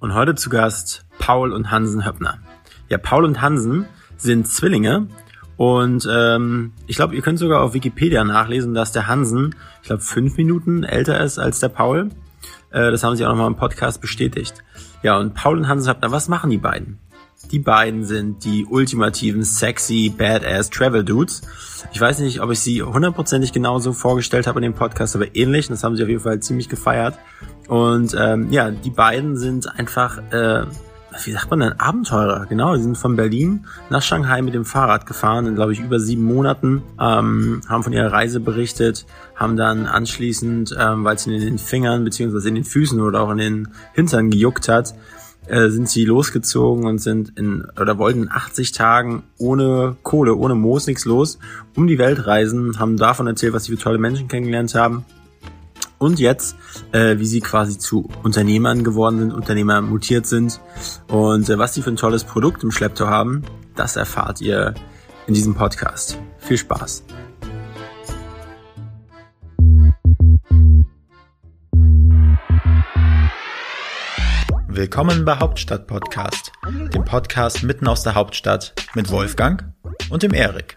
und heute zu Gast Paul und Hansen Höppner. Ja, Paul und Hansen sind Zwillinge und ähm, ich glaube, ihr könnt sogar auf Wikipedia nachlesen, dass der Hansen, ich glaube, fünf Minuten älter ist als der Paul. Äh, das haben sie auch nochmal im Podcast bestätigt. Ja, und Paul und Hansen Höppner, was machen die beiden? Die beiden sind die ultimativen sexy Badass Travel Dudes. Ich weiß nicht, ob ich sie hundertprozentig genauso vorgestellt habe in dem Podcast, aber ähnlich. Das haben sie auf jeden Fall ziemlich gefeiert. Und ähm, ja, die beiden sind einfach, äh, wie sagt man denn, Abenteurer. Genau, die sind von Berlin nach Shanghai mit dem Fahrrad gefahren in, glaube ich, über sieben Monaten. Ähm, haben von ihrer Reise berichtet, haben dann anschließend, ähm, weil es in den Fingern beziehungsweise in den Füßen oder auch in den Hintern gejuckt hat, äh, sind sie losgezogen und sind in oder wollten in 80 Tagen ohne Kohle, ohne Moos nichts los, um die Welt reisen, haben davon erzählt, was sie für tolle Menschen kennengelernt haben. Und jetzt, äh, wie sie quasi zu Unternehmern geworden sind, Unternehmer mutiert sind und äh, was sie für ein tolles Produkt im Schlepptau haben, das erfahrt ihr in diesem Podcast. Viel Spaß! Willkommen bei Hauptstadt Podcast, dem Podcast mitten aus der Hauptstadt mit Wolfgang und dem Erik.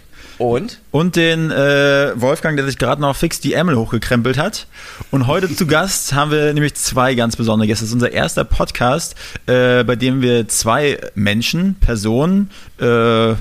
und und den äh, Wolfgang, der sich gerade noch fix die Ärmel hochgekrempelt hat. Und heute zu Gast haben wir nämlich zwei ganz besondere Gäste. Das ist unser erster Podcast, äh, bei dem wir zwei Menschen, Personen, äh, äh,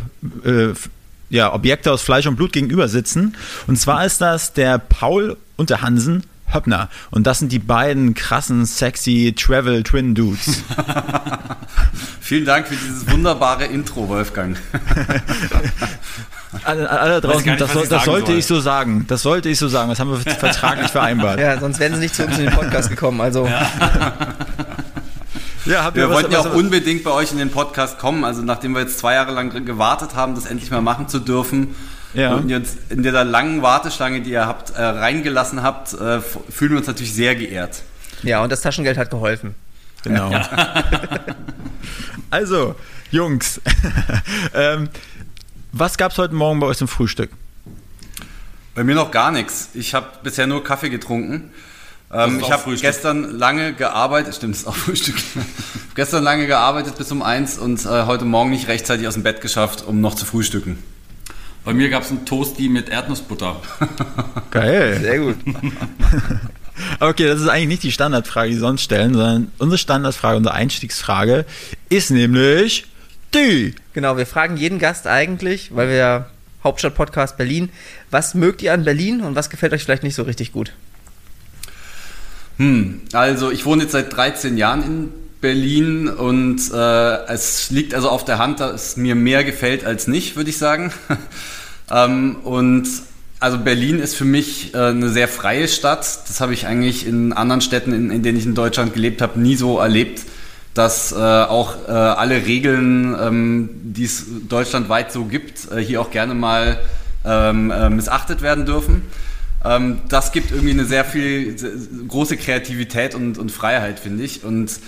ja, Objekte aus Fleisch und Blut gegenüber sitzen. Und zwar ist das der Paul und der Hansen Höppner. Und das sind die beiden krassen, sexy Travel Twin Dudes. Vielen Dank für dieses wunderbare Intro, Wolfgang. alle, alle draußen, nicht, das, das sollte soll. ich so sagen. Das sollte ich so sagen. Das haben wir vertraglich vereinbart. Ja, sonst wären sie nicht zu uns in den Podcast gekommen. Also. Ja. Ja, wir wollten ja auch unbedingt bei euch in den Podcast kommen. Also nachdem wir jetzt zwei Jahre lang gewartet haben, das endlich mal machen zu dürfen, ja. Und jetzt in dieser langen Warteschlange, die ihr habt, äh, reingelassen habt, äh, fühlen wir uns natürlich sehr geehrt. Ja, und das Taschengeld hat geholfen. Genau. Ja. also, Jungs, ähm, was gab es heute Morgen bei euch zum Frühstück? Bei mir noch gar nichts. Ich habe bisher nur Kaffee getrunken. Ähm, ich habe gestern lange gearbeitet, stimmt, das ist auch Frühstück. gestern lange gearbeitet bis um eins und äh, heute Morgen nicht rechtzeitig aus dem Bett geschafft, um noch zu frühstücken. Bei mir gab es einen Toasty mit Erdnussbutter. Geil. Sehr gut. Okay, das ist eigentlich nicht die Standardfrage, die sie sonst stellen, sondern unsere Standardfrage, unsere Einstiegsfrage ist nämlich die. Genau, wir fragen jeden Gast eigentlich, weil wir ja Hauptstadt-Podcast Berlin, was mögt ihr an Berlin und was gefällt euch vielleicht nicht so richtig gut? Hm, also ich wohne jetzt seit 13 Jahren in Berlin und äh, es liegt also auf der Hand, dass es mir mehr gefällt als nicht, würde ich sagen. ähm, und also Berlin ist für mich äh, eine sehr freie Stadt. Das habe ich eigentlich in anderen Städten, in, in denen ich in Deutschland gelebt habe, nie so erlebt, dass äh, auch äh, alle Regeln, ähm, die es deutschlandweit so gibt, äh, hier auch gerne mal ähm, äh, missachtet werden dürfen. Ähm, das gibt irgendwie eine sehr viel sehr große Kreativität und, und Freiheit, finde ich. Und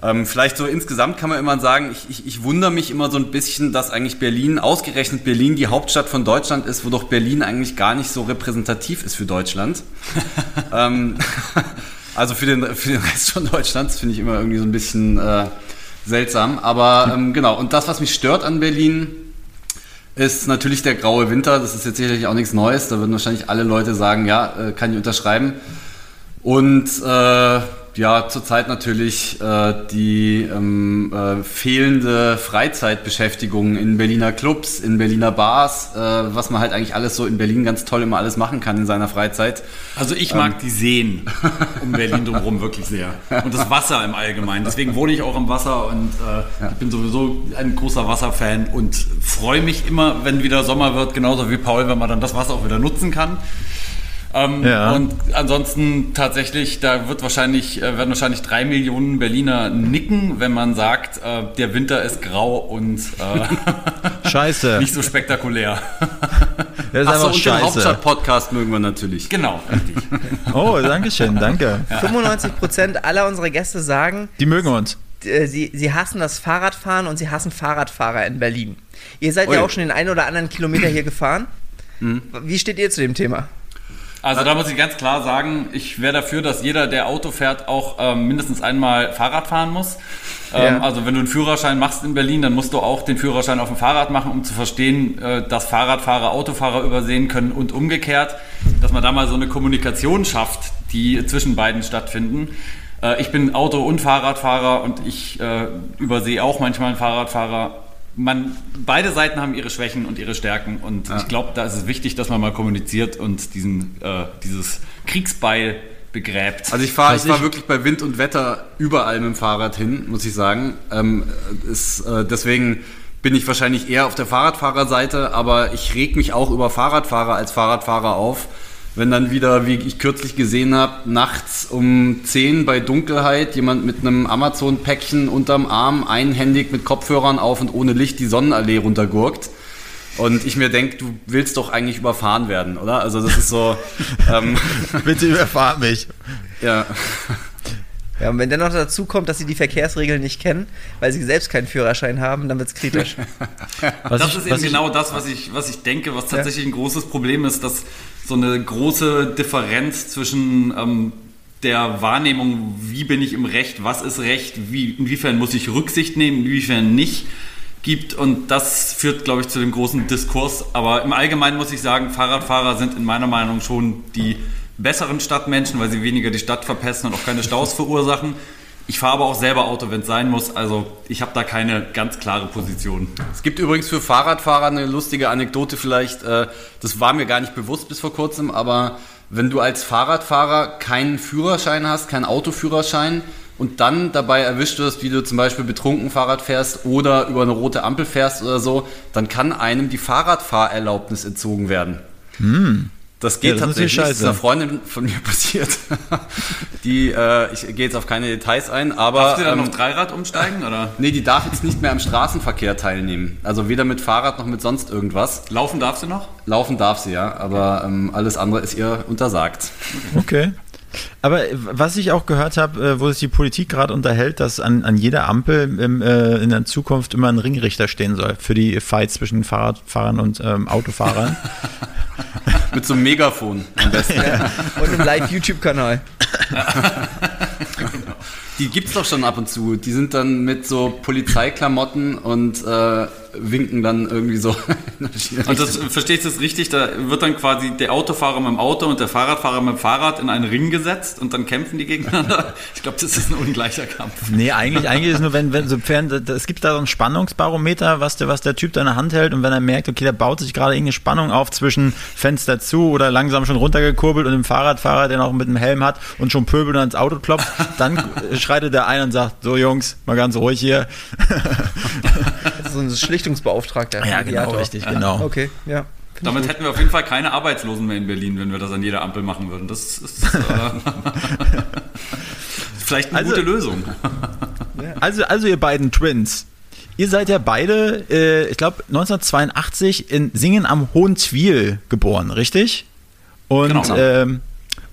ähm, vielleicht so insgesamt kann man immer sagen, ich, ich, ich wundere mich immer so ein bisschen, dass eigentlich Berlin, ausgerechnet Berlin, die Hauptstadt von Deutschland ist, wo doch Berlin eigentlich gar nicht so repräsentativ ist für Deutschland. ähm, also für den, für den Rest von Deutschlands finde ich immer irgendwie so ein bisschen äh, seltsam. Aber ähm, genau, und das, was mich stört an Berlin, ist natürlich der graue Winter. Das ist jetzt sicherlich auch nichts Neues. Da würden wahrscheinlich alle Leute sagen, ja, äh, kann ich unterschreiben. Und äh, ja, zurzeit natürlich äh, die ähm, äh, fehlende Freizeitbeschäftigung in Berliner Clubs, in Berliner Bars, äh, was man halt eigentlich alles so in Berlin ganz toll immer alles machen kann in seiner Freizeit. Also ich mag ähm. die Seen um Berlin drumherum wirklich sehr. Und das Wasser im Allgemeinen. Deswegen wohne ich auch am Wasser und äh, ja. ich bin sowieso ein großer Wasserfan und freue mich immer, wenn wieder Sommer wird, genauso wie Paul, wenn man dann das Wasser auch wieder nutzen kann. Ähm, ja. Und ansonsten tatsächlich, da wird wahrscheinlich, äh, werden wahrscheinlich drei Millionen Berliner nicken, wenn man sagt, äh, der Winter ist grau und äh, Scheiße. nicht so spektakulär. Das ist Achso, und scheiße. den Hauptstadt-Podcast mögen wir natürlich. Genau, richtig. oh, danke schön, danke. Ja. 95% aller unserer Gäste sagen, die mögen uns. Äh, sie, sie hassen das Fahrradfahren und sie hassen Fahrradfahrer in Berlin. Ihr seid Ui. ja auch schon den einen oder anderen Kilometer hier gefahren. Mhm. Wie steht ihr zu dem Thema? Also da muss ich ganz klar sagen, ich wäre dafür, dass jeder, der Auto fährt, auch ähm, mindestens einmal Fahrrad fahren muss. Ähm, ja. Also wenn du einen Führerschein machst in Berlin, dann musst du auch den Führerschein auf dem Fahrrad machen, um zu verstehen, äh, dass Fahrradfahrer Autofahrer übersehen können und umgekehrt, dass man da mal so eine Kommunikation schafft, die zwischen beiden stattfinden. Äh, ich bin Auto- und Fahrradfahrer und ich äh, übersehe auch manchmal einen Fahrradfahrer man, beide Seiten haben ihre Schwächen und ihre Stärken und ja. ich glaube, da ist es wichtig, dass man mal kommuniziert und diesen, äh, dieses Kriegsbeil begräbt. Also ich fahre ich fahr wirklich bei Wind und Wetter überall mit dem Fahrrad hin, muss ich sagen. Ähm, ist, äh, deswegen bin ich wahrscheinlich eher auf der Fahrradfahrerseite, aber ich reg mich auch über Fahrradfahrer als Fahrradfahrer auf wenn dann wieder, wie ich kürzlich gesehen habe, nachts um 10 bei Dunkelheit jemand mit einem Amazon-Päckchen unterm Arm einhändig mit Kopfhörern auf und ohne Licht die Sonnenallee runtergurkt. Und ich mir denke, du willst doch eigentlich überfahren werden, oder? Also das ist so. Ähm, Bitte überfahr mich. Ja. Ja, und wenn dann noch dazu kommt, dass sie die Verkehrsregeln nicht kennen, weil sie selbst keinen Führerschein haben, dann wird es kritisch. das ich, ist eben genau das, was ich, was ich denke, was tatsächlich ja. ein großes Problem ist, dass so eine große Differenz zwischen ähm, der Wahrnehmung, wie bin ich im Recht, was ist Recht, wie, inwiefern muss ich Rücksicht nehmen, inwiefern nicht, gibt. Und das führt, glaube ich, zu dem großen Diskurs. Aber im Allgemeinen muss ich sagen, Fahrradfahrer sind in meiner Meinung schon die besseren Stadtmenschen, weil sie weniger die Stadt verpesten und auch keine Staus verursachen. Ich fahre aber auch selber Auto, wenn es sein muss. Also ich habe da keine ganz klare Position. Es gibt übrigens für Fahrradfahrer eine lustige Anekdote vielleicht. Äh, das war mir gar nicht bewusst bis vor kurzem, aber wenn du als Fahrradfahrer keinen Führerschein hast, keinen Autoführerschein und dann dabei erwischt wirst, wie du zum Beispiel betrunken Fahrrad fährst oder über eine rote Ampel fährst oder so, dann kann einem die Fahrradfahrerlaubnis entzogen werden. Hm. Das geht ja, das tatsächlich. Das ist einer Freundin von mir passiert. die, äh, ich gehe jetzt auf keine Details ein, aber. Darf sie dann ähm, noch Dreirad umsteigen? Oder? Nee, die darf jetzt nicht mehr am Straßenverkehr teilnehmen. Also weder mit Fahrrad noch mit sonst irgendwas. Laufen darf sie noch? Laufen darf sie, ja. Aber ähm, alles andere ist ihr untersagt. Okay. Aber was ich auch gehört habe, äh, wo sich die Politik gerade unterhält, dass an, an jeder Ampel im, äh, in der Zukunft immer ein Ringrichter stehen soll für die Fights zwischen Fahrradfahrern und ähm, Autofahrern. Mit so einem Megafon am besten. Ja. Und einem Live-YouTube-Kanal. Die gibt's doch schon ab und zu. Die sind dann mit so Polizeiklamotten und äh, winken dann irgendwie so. und das verstehst du das richtig? Da wird dann quasi der Autofahrer mit dem Auto und der Fahrradfahrer mit dem Fahrrad in einen Ring gesetzt und dann kämpfen die gegeneinander. Ich glaube, das ist ein ungleicher Kampf. Nee, eigentlich, eigentlich ist nur, wenn, wenn sofern, es gibt da so ein Spannungsbarometer, was der, was der Typ da in der Hand hält und wenn er merkt, okay, da baut sich gerade irgendeine Spannung auf zwischen Fenster zu oder langsam schon runtergekurbelt und dem Fahrradfahrer, der noch mit dem Helm hat und schon pöbelt und ans Auto klopft, dann schreitet der ein und sagt, so Jungs, mal ganz ruhig hier. so ein Schlichtungsbeauftragter. Ja, genau, Mediator. richtig, genau. Okay, ja. Damit hätten wir auf jeden Fall keine Arbeitslosen mehr in Berlin, wenn wir das an jeder Ampel machen würden. Das ist äh, vielleicht eine also, gute Lösung. Also, also ihr beiden Twins, ihr seid ja beide, äh, ich glaube, 1982 in Singen am Hohen Zwiel geboren, richtig? Und, genau. ähm,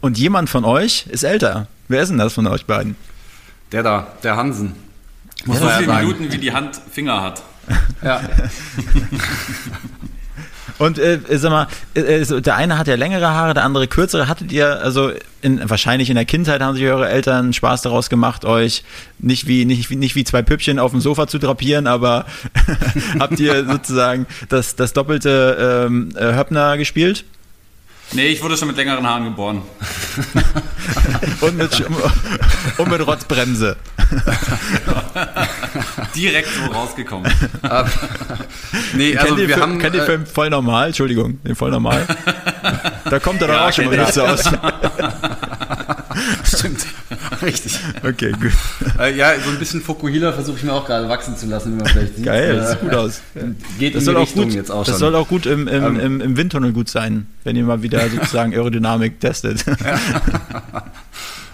und jemand von euch ist älter. Wer ist denn das von euch beiden? Der da, der Hansen. Muss so viele Minuten, wie die Hand Finger hat. Ja. Und äh, sag mal, äh, der eine hat ja längere Haare, der andere kürzere. Hattet ihr, also in, wahrscheinlich in der Kindheit haben sich eure Eltern Spaß daraus gemacht, euch nicht wie, nicht, nicht wie zwei Püppchen auf dem Sofa zu drapieren, aber habt ihr sozusagen das, das doppelte ähm, äh, Höppner gespielt? Nee, ich wurde schon mit längeren Haaren geboren. und, mit, und mit Rotzbremse. Direkt so rausgekommen. nee, also wir Film, haben. Kennt ihr den Film voll normal? Entschuldigung, den voll normal. Da kommt er doch ja, auch schon mal so aus. Stimmt. Richtig. Okay, gut. Äh, ja, so ein bisschen Fokuhila versuche ich mir auch gerade wachsen zu lassen, wie man vielleicht sieht. Geil, das Äh, sieht gut aus. Geht Das in soll die auch Richtung gut, jetzt auch das schon. soll auch gut im, im, Ähm. im, im Windtunnel gut sein, wenn ihr mal wieder sozusagen Aerodynamik testet.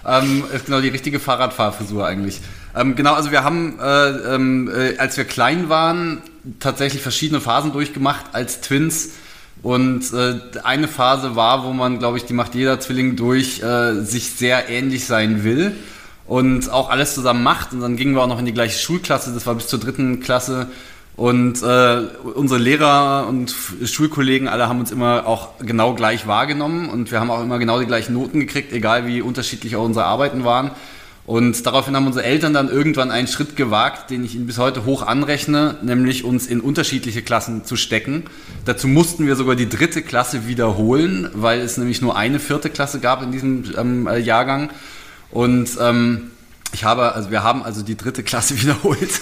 Ähm, ist genau die richtige Fahrradfahrfrisur eigentlich. Ähm, genau, also wir haben, äh, ähm, äh, als wir klein waren, tatsächlich verschiedene Phasen durchgemacht als Twins. Und äh, eine Phase war, wo man, glaube ich, die macht jeder Zwilling durch, äh, sich sehr ähnlich sein will und auch alles zusammen macht. Und dann gingen wir auch noch in die gleiche Schulklasse, das war bis zur dritten Klasse. Und äh, unsere Lehrer und Schulkollegen alle haben uns immer auch genau gleich wahrgenommen und wir haben auch immer genau die gleichen Noten gekriegt, egal wie unterschiedlich auch unsere Arbeiten waren. Und daraufhin haben unsere Eltern dann irgendwann einen Schritt gewagt, den ich ihnen bis heute hoch anrechne, nämlich uns in unterschiedliche Klassen zu stecken. Dazu mussten wir sogar die dritte Klasse wiederholen, weil es nämlich nur eine vierte Klasse gab in diesem ähm, äh, Jahrgang. Und ähm, ich habe, also wir haben also die dritte Klasse wiederholt.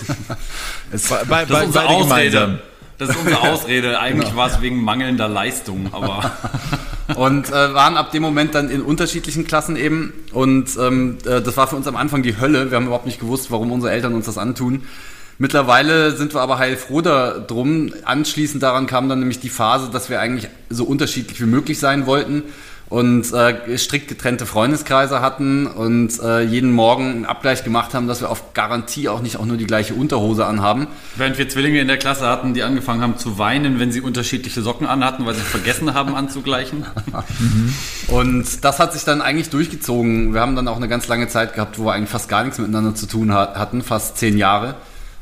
es, bei, Das ist unsere Ausrede. Das ist unsere Ausrede. Eigentlich war es wegen mangelnder Leistung, aber und äh, waren ab dem Moment dann in unterschiedlichen Klassen eben. Und ähm, äh, das war für uns am Anfang die Hölle. Wir haben überhaupt nicht gewusst, warum unsere Eltern uns das antun. Mittlerweile sind wir aber heilfroh darum. Anschließend daran kam dann nämlich die Phase, dass wir eigentlich so unterschiedlich wie möglich sein wollten und äh, strikt getrennte Freundeskreise hatten und äh, jeden Morgen einen Abgleich gemacht haben, dass wir auf Garantie auch nicht auch nur die gleiche Unterhose anhaben. während wir Zwillinge in der Klasse hatten, die angefangen haben zu weinen, wenn sie unterschiedliche Socken anhatten, weil sie vergessen haben anzugleichen. Und das hat sich dann eigentlich durchgezogen. Wir haben dann auch eine ganz lange Zeit gehabt, wo wir eigentlich fast gar nichts miteinander zu tun hat, hatten, fast zehn Jahre.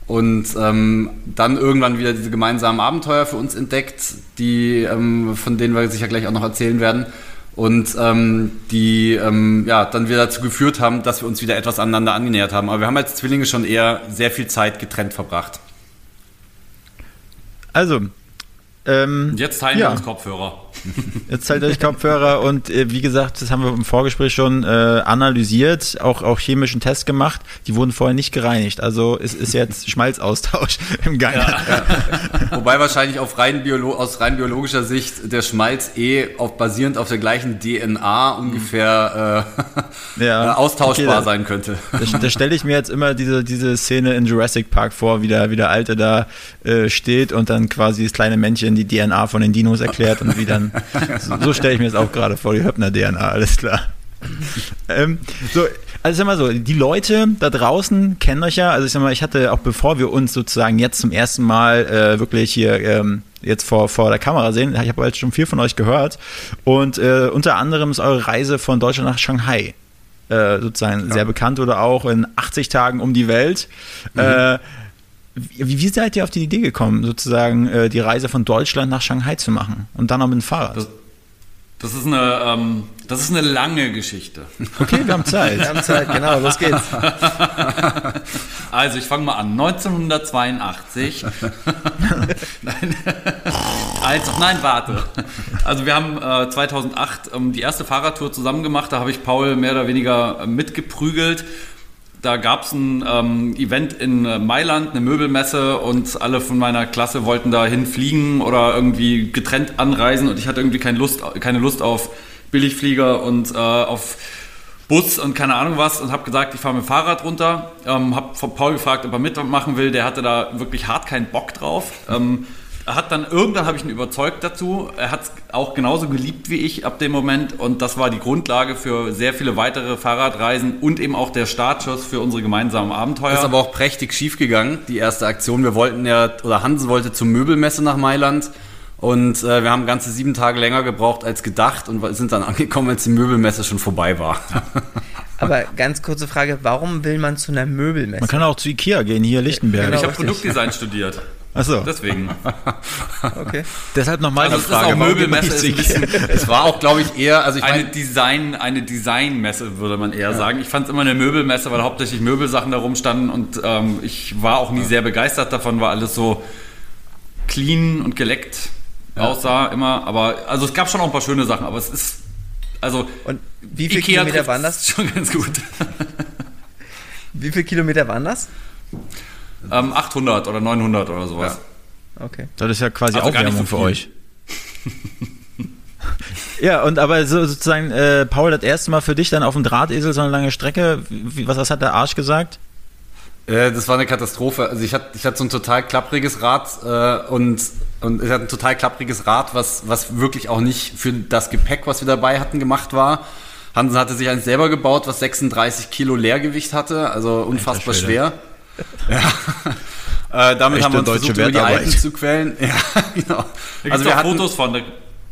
Und ähm, dann irgendwann wieder diese gemeinsamen Abenteuer für uns entdeckt, die, ähm, von denen wir sicher gleich auch noch erzählen werden. Und ähm, die ähm, ja, dann wieder dazu geführt haben, dass wir uns wieder etwas aneinander angenähert haben. Aber wir haben als Zwillinge schon eher sehr viel Zeit getrennt verbracht. Also, ähm, jetzt teilen Ja. wir uns Kopfhörer. Jetzt zahlt euch Kopfhörer und äh, wie gesagt, das haben wir im Vorgespräch schon äh, analysiert, auch, auch chemischen Test gemacht. Die wurden vorher nicht gereinigt. Also es ist jetzt Schmalzaustausch im Gang. Wobei wahrscheinlich auf rein Biolo aus rein biologischer Sicht der Schmalz eh auf, basierend auf der gleichen DNA ungefähr äh, Ja. äh, austauschbar Okay, sein könnte. Da, da stelle ich mir jetzt immer diese, diese Szene in Jurassic Park vor, wie der, wie der Alte da äh, steht und dann quasi das kleine Männchen die DNA von den Dinos erklärt und wie dann, so, so stelle ich mir jetzt auch gerade vor, die Höppner-DNA, alles klar. ähm, so, also sag mal so, die Leute da draußen kennen euch ja, also ich sag mal, ich hatte auch bevor wir uns sozusagen jetzt zum ersten Mal äh, wirklich hier ähm, jetzt vor, vor der Kamera sehen, ich habe jetzt schon viel von euch gehört und äh, unter anderem ist eure Reise von Deutschland nach Shanghai äh, sozusagen sehr bekannt oder auch in 80 Tagen um die Welt. Äh, wie, wie seid ihr auf die Idee gekommen, sozusagen äh, die Reise von Deutschland nach Shanghai zu machen und dann auch mit dem Fahrrad? Das, das, ist eine, ähm, das ist eine lange Geschichte. okay, wir haben Zeit. Wir haben Zeit, genau, los geht's. Also ich fange mal an. 1982. nein. also, nein, warte. Also wir haben äh, 2008 ähm, die erste Fahrradtour zusammen gemacht. Da habe ich Paul mehr oder weniger äh, mitgeprügelt. Da gab es ein ähm, Event in äh, Mailand, eine Möbelmesse und alle von meiner Klasse wollten dahin fliegen oder irgendwie getrennt anreisen und ich hatte irgendwie keine Lust, keine Lust auf Billigflieger und äh, auf Bus und keine Ahnung was und habe gesagt, ich fahre mit dem Fahrrad runter. Ähm, habe von Paul gefragt, ob er mitmachen will. Der hatte da wirklich hart keinen Bock drauf. Ähm, hat dann irgendwann habe ich ihn überzeugt dazu. Er hat es auch genauso geliebt wie ich ab dem Moment und das war die Grundlage für sehr viele weitere Fahrradreisen und eben auch der Startschuss für unsere gemeinsamen Abenteuer. Ist aber auch prächtig schief gegangen, die erste Aktion. Wir wollten ja, oder Hansen wollte zur Möbelmesse nach Mailand und äh, wir haben ganze sieben Tage länger gebraucht als gedacht und sind dann angekommen, als die Möbelmesse schon vorbei war. Aber ganz kurze Frage, warum will man zu einer Möbelmesse? Man kann auch zu Ikea gehen, hier Lichtenberg. Genau. ich habe. Produktdesign studiert. Achso, Deswegen. Okay. deshalb nochmal Also die es ist Frage. auch Möbelmesse ist ein bisschen es war auch, glaube ich, eher, also ich eine meine, Design, eine Designmesse würde man eher sagen. Ich fand es immer eine Möbelmesse, weil hauptsächlich Möbelsachen da rumstanden und ähm, ich war auch nie sehr begeistert davon, weil alles so clean und geleckt aussah immer. Aber also es gab schon auch ein paar schöne Sachen, aber es ist also Und wie viele Kilometer waren das? Schon ganz gut. Wie viele Kilometer waren das? Ähm, 800 oder 900 oder sowas. Okay. Das ist ja quasi Also Aufwärmung so für euch. Ja, und aber so, sozusagen, äh, Paul, das erste Mal für dich dann auf dem Drahtesel so eine lange Strecke. Wie, was, was hat der Arsch gesagt? Äh, das war eine Katastrophe. Also ich hatte, ich hatte so ein total klappriges Rad äh, und, und ich hatte ein total klappriges Rad, was, was wirklich auch nicht für das Gepäck, was wir dabei hatten, gemacht war. Hansen hatte sich eins selber gebaut, was 36 Kilo Leergewicht hatte, also unfassbar schwer. Ja. äh, damit Echte haben wir uns deutsche versucht, über die. Alpen zu quälen. Ja, genau. Da Also wir auch hatten, Fotos von. Da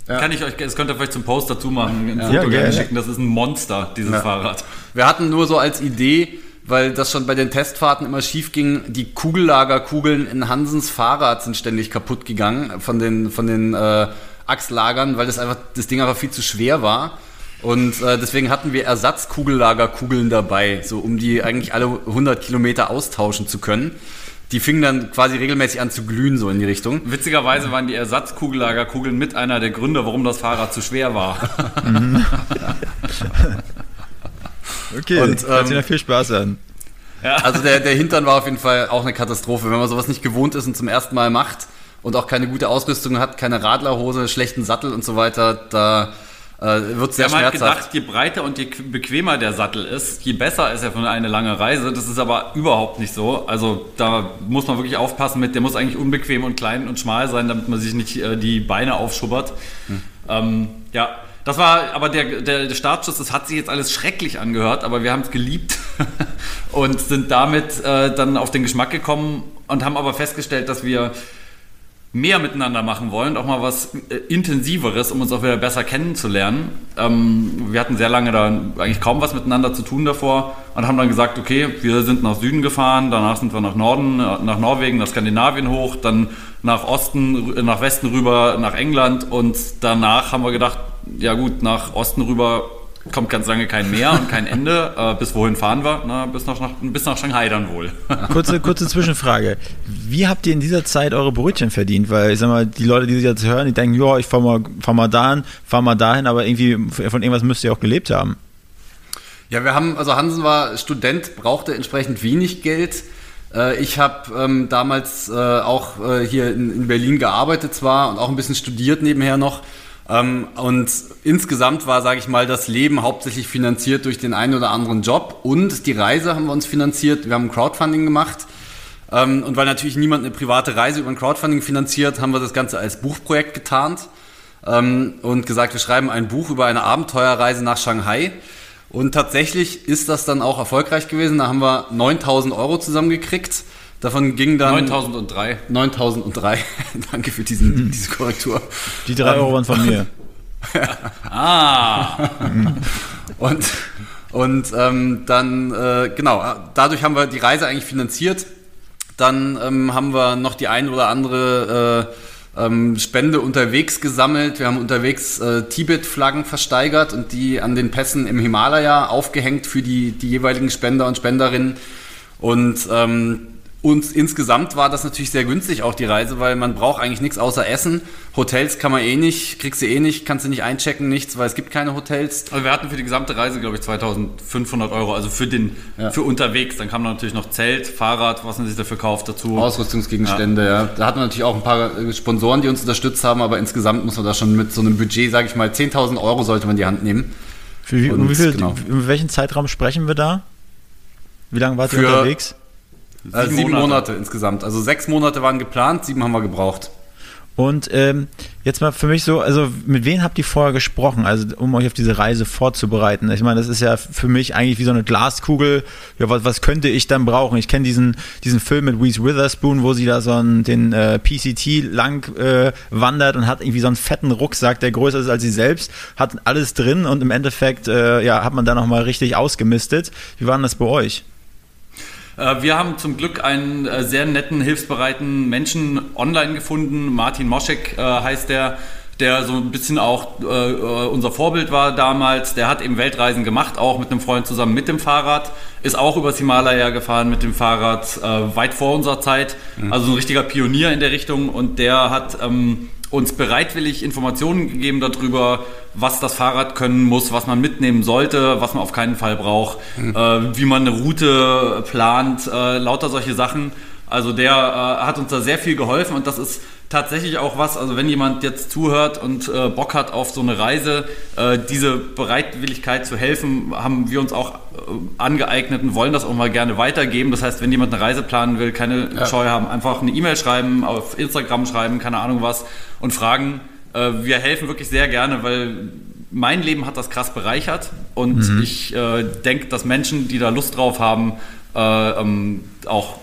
Ja. kann ich euch, das könnt ihr vielleicht zum Post dazu machen, ein Ja, Foto gerne gerne. schicken. Das ist ein Monster, dieses Ja. Fahrrad. wir hatten nur so als Idee, weil das schon bei den Testfahrten immer schief ging, die Kugellagerkugeln in Hansens Fahrrad sind ständig kaputt gegangen von den, von den äh, Achslagern, weil das einfach das Ding einfach viel zu schwer war. Und äh, deswegen hatten wir Ersatzkugellagerkugeln dabei, so um die eigentlich alle 100 Kilometer austauschen zu können. Die fingen dann quasi regelmäßig an zu glühen, so in die Richtung. Witzigerweise waren die Ersatzkugellagerkugeln mit einer der Gründe, warum das Fahrrad zu schwer war. Okay, Und, hört sich ähm, nach viel Spaß an. Also der, der Hintern war auf jeden Fall auch eine Katastrophe, wenn man sowas nicht gewohnt ist und zum ersten Mal macht und auch keine gute Ausrüstung hat, keine Radlerhose, schlechten Sattel und so weiter, da äh, wird es Wir sehr haben halt gedacht, je breiter und je bequemer der Sattel ist, je besser ist er für eine lange Reise. Das ist aber überhaupt nicht so. Also da muss man wirklich aufpassen mit, der muss eigentlich unbequem und klein und schmal sein, damit man sich nicht äh, die Beine aufschubbert. Hm. Ähm, ja, das war aber der, der, der Startschuss, das hat sich jetzt alles schrecklich angehört, aber wir haben es geliebt und sind damit äh, dann auf den Geschmack gekommen und haben aber festgestellt, dass wir mehr miteinander machen wollen, auch mal was äh, Intensiveres, um uns auch wieder besser kennenzulernen. Ähm, wir hatten sehr lange da eigentlich kaum was miteinander zu tun davor und haben dann gesagt, okay, wir sind nach Süden gefahren, danach sind wir nach Norden, äh, nach Norwegen, nach Skandinavien hoch, dann nach Osten, nach Westen rüber, nach England und danach haben wir gedacht, ja gut, nach Osten rüber kommt ganz lange kein Meer und kein Ende. Äh, bis wohin fahren wir? Na, bis, nach, nach, bis nach Shanghai dann wohl. Kurze, kurze Zwischenfrage. Wie habt ihr in dieser Zeit eure Brötchen verdient? Weil ich sag mal, die Leute, die sich jetzt hören, die denken, ja, ich fahr mal, fahr mal dahin, fahr mal dahin, aber irgendwie von irgendwas müsst ihr auch gelebt haben. Ja, wir haben, also Hansen war Student, brauchte entsprechend wenig Geld. Äh, Ich habe ähm, damals äh, auch äh, hier in, in Berlin gearbeitet zwar und auch ein bisschen studiert nebenher noch. Ähm, und insgesamt war, sage ich mal, das Leben hauptsächlich finanziert durch den einen oder anderen Job und die Reise haben wir uns finanziert. Wir haben Crowdfunding gemacht. Ähm, und weil natürlich niemand eine private Reise über ein Crowdfunding finanziert, haben wir das Ganze als Buchprojekt getarnt ähm, und gesagt, wir schreiben ein Buch über eine Abenteuerreise nach Shanghai. Und tatsächlich ist das dann auch erfolgreich gewesen. Da haben wir 9000 Euro zusammengekriegt. Davon ging dann 9003. 9003. Danke für diesen, diese Korrektur. Die drei Euro waren von mir. Ah, Und, und ähm, dann, äh, genau, dadurch haben wir die Reise eigentlich finanziert. Dann ähm, haben wir noch die ein oder andere äh, ähm, Spende unterwegs gesammelt. Wir haben unterwegs äh, Tibet-Flaggen versteigert und die an den Pässen im Himalaya aufgehängt für die, die jeweiligen Spender und Spenderinnen. Und ähm, uns insgesamt war das natürlich sehr günstig, auch die Reise, weil man braucht eigentlich nichts außer Essen. Hotels kann man eh nicht, kriegst du eh nicht, kannst du nicht einchecken, nichts, weil es gibt keine Hotels. also wir hatten für die gesamte Reise, glaube ich, 2500 Euro, also für den, Ja. für unterwegs. Dann kam da natürlich noch Zelt, Fahrrad, was man sich dafür kauft dazu. Ausrüstungsgegenstände, ja. Da hatten wir natürlich auch ein paar äh, Sponsoren, die uns unterstützt haben, aber insgesamt muss man da schon mit so einem Budget, sage ich mal, 10.000 Euro sollte man in die Hand nehmen. Für wie, Und um wie viel, genau. über welchen Zeitraum sprechen wir da? Wie lange wart ihr unterwegs? Sieben, äh, sieben Monate. insgesamt. Also sechs Monate waren geplant, sieben haben wir gebraucht. Und ähm, jetzt mal für mich so, also mit wem habt ihr vorher gesprochen, also um euch auf diese Reise vorzubereiten? Ich meine, das ist ja für mich eigentlich wie so eine Glaskugel. Ja, was, was könnte ich dann brauchen? Ich kenne diesen, diesen Film mit Reese Witherspoon, wo sie da so einen, den äh, PCT lang äh, wandert und hat irgendwie so einen fetten Rucksack, der größer ist als sie selbst, hat alles drin und im Endeffekt äh, ja, hat man da nochmal richtig ausgemistet. Wie war denn das bei euch? Äh, Wir haben zum Glück einen äh, sehr netten, hilfsbereiten Menschen online gefunden. Martin Moschek äh, heißt der, der so ein bisschen auch äh, unser Vorbild war damals. Der hat eben Weltreisen gemacht, auch mit einem Freund zusammen mit dem Fahrrad. Ist auch übers Himalaya gefahren mit dem Fahrrad, äh, weit vor unserer Zeit. Also ein richtiger Pionier in der Richtung. Und der hat ähm, uns bereitwillig Informationen gegeben darüber, was das Fahrrad können muss, was man mitnehmen sollte, was man auf keinen Fall braucht, äh, wie man eine Route plant, äh, lauter solche Sachen. Also der äh, hat uns da sehr viel geholfen und das ist tatsächlich auch was, also wenn jemand jetzt zuhört und äh, Bock hat auf so eine Reise, äh, diese Bereitwilligkeit zu helfen, haben wir uns auch äh, angeeignet und wollen das auch mal gerne weitergeben. Das heißt, wenn jemand eine Reise planen will, keine ja. Scheu haben, einfach eine E-Mail schreiben, auf Instagram schreiben, keine Ahnung was und fragen. Äh, wir helfen wirklich sehr gerne, weil mein Leben hat das krass bereichert und mhm. ich äh, denke, dass Menschen, die da Lust drauf haben, äh, ähm, auch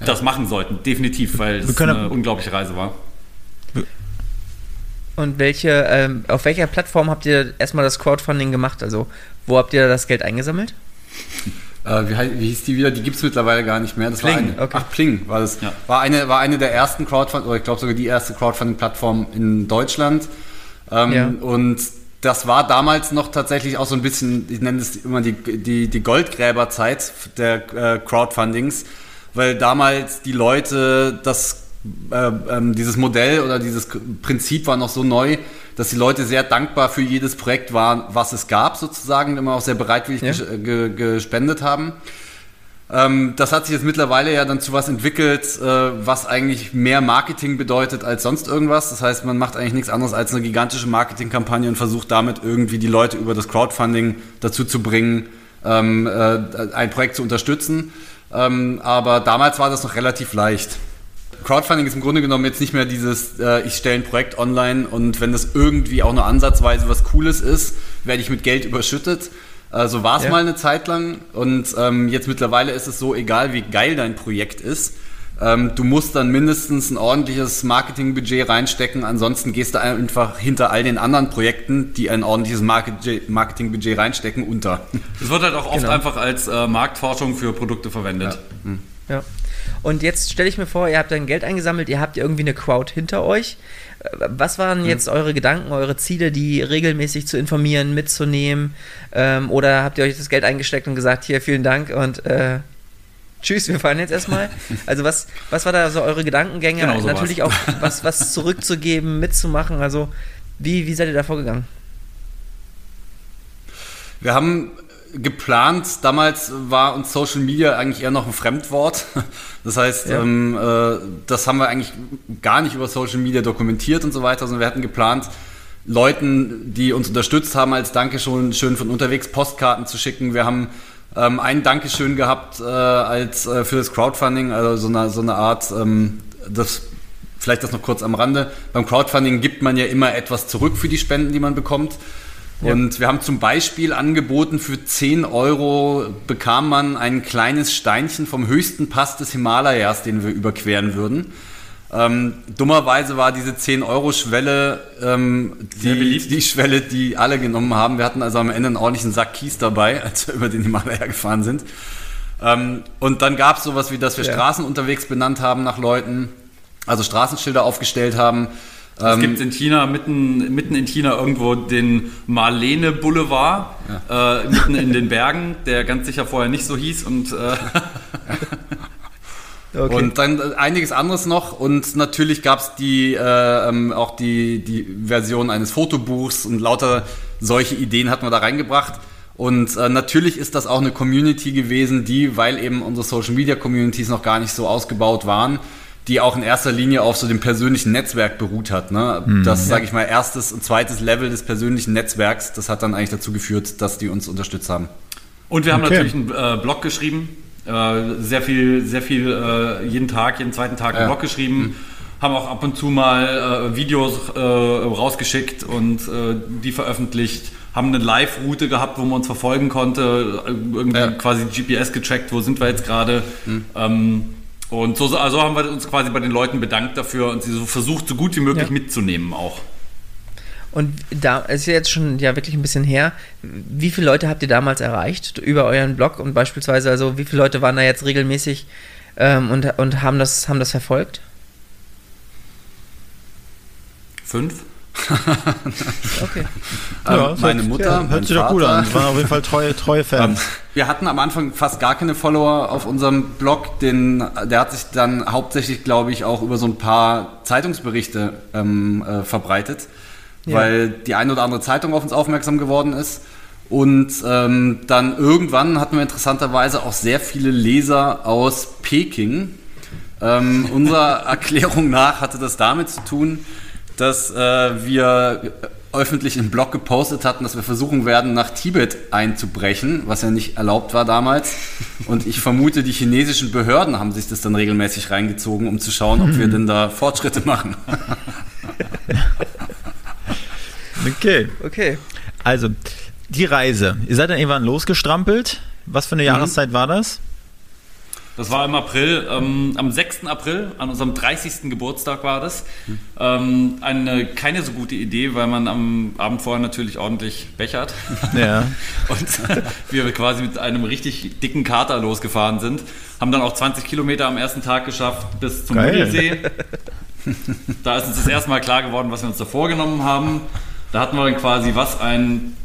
das machen sollten, definitiv, weil es eine unglaubliche Reise war. Und welche, ähm, auf welcher Plattform habt ihr erstmal das Crowdfunding gemacht? Also, wo habt ihr das Geld eingesammelt? Äh, wie, wie, hieß die wieder? Die gibt es mittlerweile gar nicht mehr. Das Pling, war eine, okay. Ach, Pling war das. Ja. War, eine, war eine der ersten Crowdfunding, oder ich glaube sogar die erste Crowdfunding-Plattform in Deutschland. Ähm, ja. Und das war damals noch tatsächlich auch so ein bisschen, ich nenne es immer die, die, die Goldgräberzeit der äh, Crowdfundings weil damals die Leute das äh, ähm, dieses Modell oder dieses Prinzip war noch so neu, dass die Leute sehr dankbar für jedes Projekt waren, was es gab, sozusagen, immer auch sehr bereitwillig ja. ges ge gespendet haben. Ähm, das hat sich jetzt mittlerweile ja dann zu was entwickelt, äh, was eigentlich mehr Marketing bedeutet als sonst irgendwas. Das heißt, man macht eigentlich nichts anderes als eine gigantische Marketingkampagne und versucht damit irgendwie die Leute über das Crowdfunding dazu zu bringen, ähm, äh, ein Projekt zu unterstützen. Ähm, aber damals war das noch relativ leicht. Crowdfunding ist im Grunde genommen jetzt nicht mehr dieses, äh, ich stelle ein Projekt online und wenn das irgendwie auch nur ansatzweise was Cooles ist, werde ich mit Geld überschüttet. Äh, so war es ja. mal eine Zeit lang und ähm, jetzt mittlerweile ist es so, egal wie geil dein Projekt ist, ähm, du musst dann mindestens ein ordentliches Marketingbudget reinstecken, ansonsten gehst du einfach hinter all den anderen Projekten, die ein ordentliches Marketingbudget reinstecken, unter. Das wird halt auch oft genau. einfach als äh, Marktforschung für Produkte verwendet. Ja. Hm. ja. Und jetzt stelle ich mir vor, ihr habt dann Geld eingesammelt, ihr habt irgendwie eine Crowd hinter euch. Was waren hm. jetzt eure Gedanken, eure Ziele, die regelmäßig zu informieren, mitzunehmen? Ähm, oder habt ihr euch das Geld eingesteckt und gesagt, hier, vielen Dank und äh, tschüss, wir fahren jetzt erstmal. Also was, was war da so eure Gedankengänge? Genau Natürlich auch was, was zurückzugeben, mitzumachen. Also wie, wie seid ihr da vorgegangen? Wir haben geplant, damals war uns Social Media eigentlich eher noch ein Fremdwort. Das heißt, ja. ähm, äh, das haben wir eigentlich gar nicht über Social Media dokumentiert und so weiter, sondern wir hatten geplant, Leuten, die uns unterstützt haben, als Dankeschön schön von unterwegs Postkarten zu schicken. Wir haben ähm, ein Dankeschön gehabt äh, als äh, für das Crowdfunding, also so eine, so eine Art, ähm, das vielleicht das noch kurz am Rande. Beim Crowdfunding gibt man ja immer etwas zurück für die Spenden, die man bekommt. Ja. Und wir haben zum Beispiel angeboten, für 10 Euro bekam man ein kleines Steinchen vom höchsten Pass des Himalayas, den wir überqueren würden. Ähm, dummerweise war diese 10-Euro-Schwelle ähm, die, die Schwelle, die alle genommen haben. Wir hatten also am Ende einen ordentlichen Sack Kies dabei, als wir über den Himalaya gefahren sind. Ähm, und dann gab es sowas wie, dass wir ja. Straßen unterwegs benannt haben nach Leuten, also Straßenschilder aufgestellt haben. Es ähm, gibt in China, mitten, mitten in China irgendwo den Marlene Boulevard, ja. äh, mitten in den Bergen, der ganz sicher vorher nicht so hieß und äh, Okay. Und dann einiges anderes noch und natürlich gab es die äh, ähm, auch die, die Version eines Fotobuchs und lauter solche Ideen hat man da reingebracht. Und äh, natürlich ist das auch eine Community gewesen, die, weil eben unsere Social Media Communities noch gar nicht so ausgebaut waren, die auch in erster Linie auf so dem persönlichen Netzwerk beruht hat. Ne? Mhm, das, ja. sage ich mal, erstes und zweites Level des persönlichen Netzwerks, das hat dann eigentlich dazu geführt, dass die uns unterstützt haben. Und wir haben okay. natürlich einen äh, Blog geschrieben, äh, sehr viel, sehr viel äh, jeden Tag, jeden zweiten Tag ja. einen Blog geschrieben. Mhm. Haben auch ab und zu mal äh, Videos äh, rausgeschickt und äh, die veröffentlicht. Haben eine Live-Route gehabt, wo man uns verfolgen konnte. Irgendwie ja. quasi GPS gecheckt, wo sind wir jetzt gerade. Mhm. Ähm, und so also haben wir uns quasi bei den Leuten bedankt dafür und sie so versucht, so gut wie möglich ja. mitzunehmen auch. Und da ist ja jetzt schon ja wirklich ein bisschen her. Wie viele Leute habt ihr damals erreicht über euren Blog und beispielsweise, also wie viele Leute waren da jetzt regelmäßig ähm, und, und haben, das, haben das verfolgt? Fünf? okay. Ja, ähm, meine Mutter, ja, hört sich doch gut an. Waren auf jeden Fall treue, treue Fans. Wir hatten am Anfang fast gar keine Follower auf unserem Blog. Den, der hat sich dann hauptsächlich, glaube ich, auch über so ein paar Zeitungsberichte ähm, äh, verbreitet ja. weil die eine oder andere Zeitung auf uns aufmerksam geworden ist. Und ähm, dann irgendwann hatten wir interessanterweise auch sehr viele Leser aus Peking. Ähm, unserer Erklärung nach hatte das damit zu tun, dass äh, wir öffentlich im Blog gepostet hatten, dass wir versuchen werden, nach Tibet einzubrechen, was ja nicht erlaubt war damals. Und ich vermute, die chinesischen Behörden haben sich das dann regelmäßig reingezogen, um zu schauen, ob wir denn da Fortschritte machen. Okay. Okay. Also, die Reise. Ihr seid dann irgendwann losgestrampelt. Was für eine Mhm. Jahreszeit war das? Das war im April, ähm, am 6. April, an unserem 30. Geburtstag war das. Ähm, eine keine so gute Idee, weil man am Abend vorher natürlich ordentlich bechert. Ja. Und wir quasi mit einem richtig dicken Kater losgefahren sind. Haben dann auch 20 Kilometer am ersten Tag geschafft bis zum. Müggelsee. Da ist uns das erste Mal klar geworden, was wir uns da vorgenommen haben. Da hatten wir quasi was, ein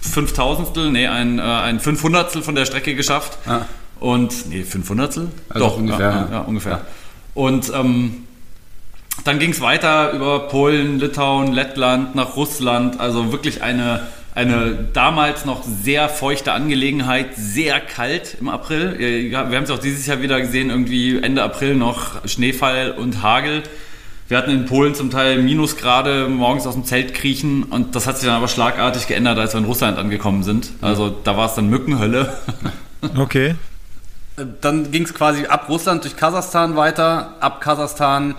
Fünftausendstel, nee, ein, äh, ein Fünfhundertstel von der Strecke geschafft. Ah. Und, nee, Fünfhundertstel? Also Doch, ungefähr, Ja, ja. ja, ungefähr. Und ähm, dann ging es weiter über Polen, Litauen, Lettland, nach Russland. Also wirklich eine, eine damals noch sehr feuchte Angelegenheit, sehr kalt im April. Ja, Wir haben es auch dieses Jahr wieder gesehen, irgendwie Ende April noch Schneefall und Hagel. Wir hatten in Polen zum Teil Minusgrade, morgens aus dem Zelt kriechen und das hat sich dann aber schlagartig geändert, als wir in Russland angekommen sind. Also da war es dann Mückenhölle. Okay. Dann ging es quasi ab Russland durch Kasachstan weiter, ab Kasachstan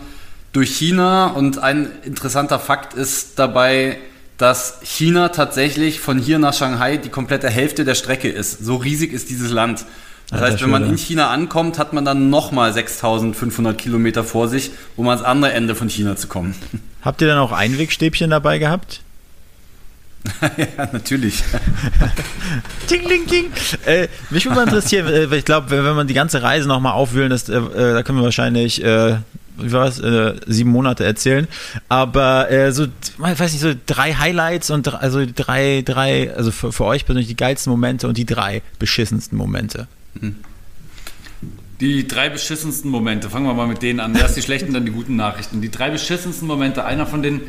durch China. Und ein interessanter Fakt ist dabei, dass China tatsächlich von hier nach Shanghai die komplette Hälfte der Strecke ist. So riesig ist dieses Land. Das heißt, wenn man in China ankommt, hat man dann nochmal 6500 Kilometer vor sich, um ans andere Ende von China zu kommen. Habt ihr dann auch Einwegstäbchen dabei gehabt? ja, natürlich. Ting, ting, ting. Äh, mich würde mal interessieren, äh, ich glaube, wenn wenn man die ganze Reise nochmal aufwühlen, das, äh, äh, da können wir wahrscheinlich, äh, wie war's, äh, sieben Monate erzählen. Aber äh, so, ich weiß nicht, so drei Highlights und also drei, drei, also für, für euch persönlich die geilsten Momente und die drei beschissensten Momente. Die drei beschissensten Momente, fangen wir mal mit denen an. Erst die schlechten, dann die guten Nachrichten. Die drei beschissensten Momente, einer von den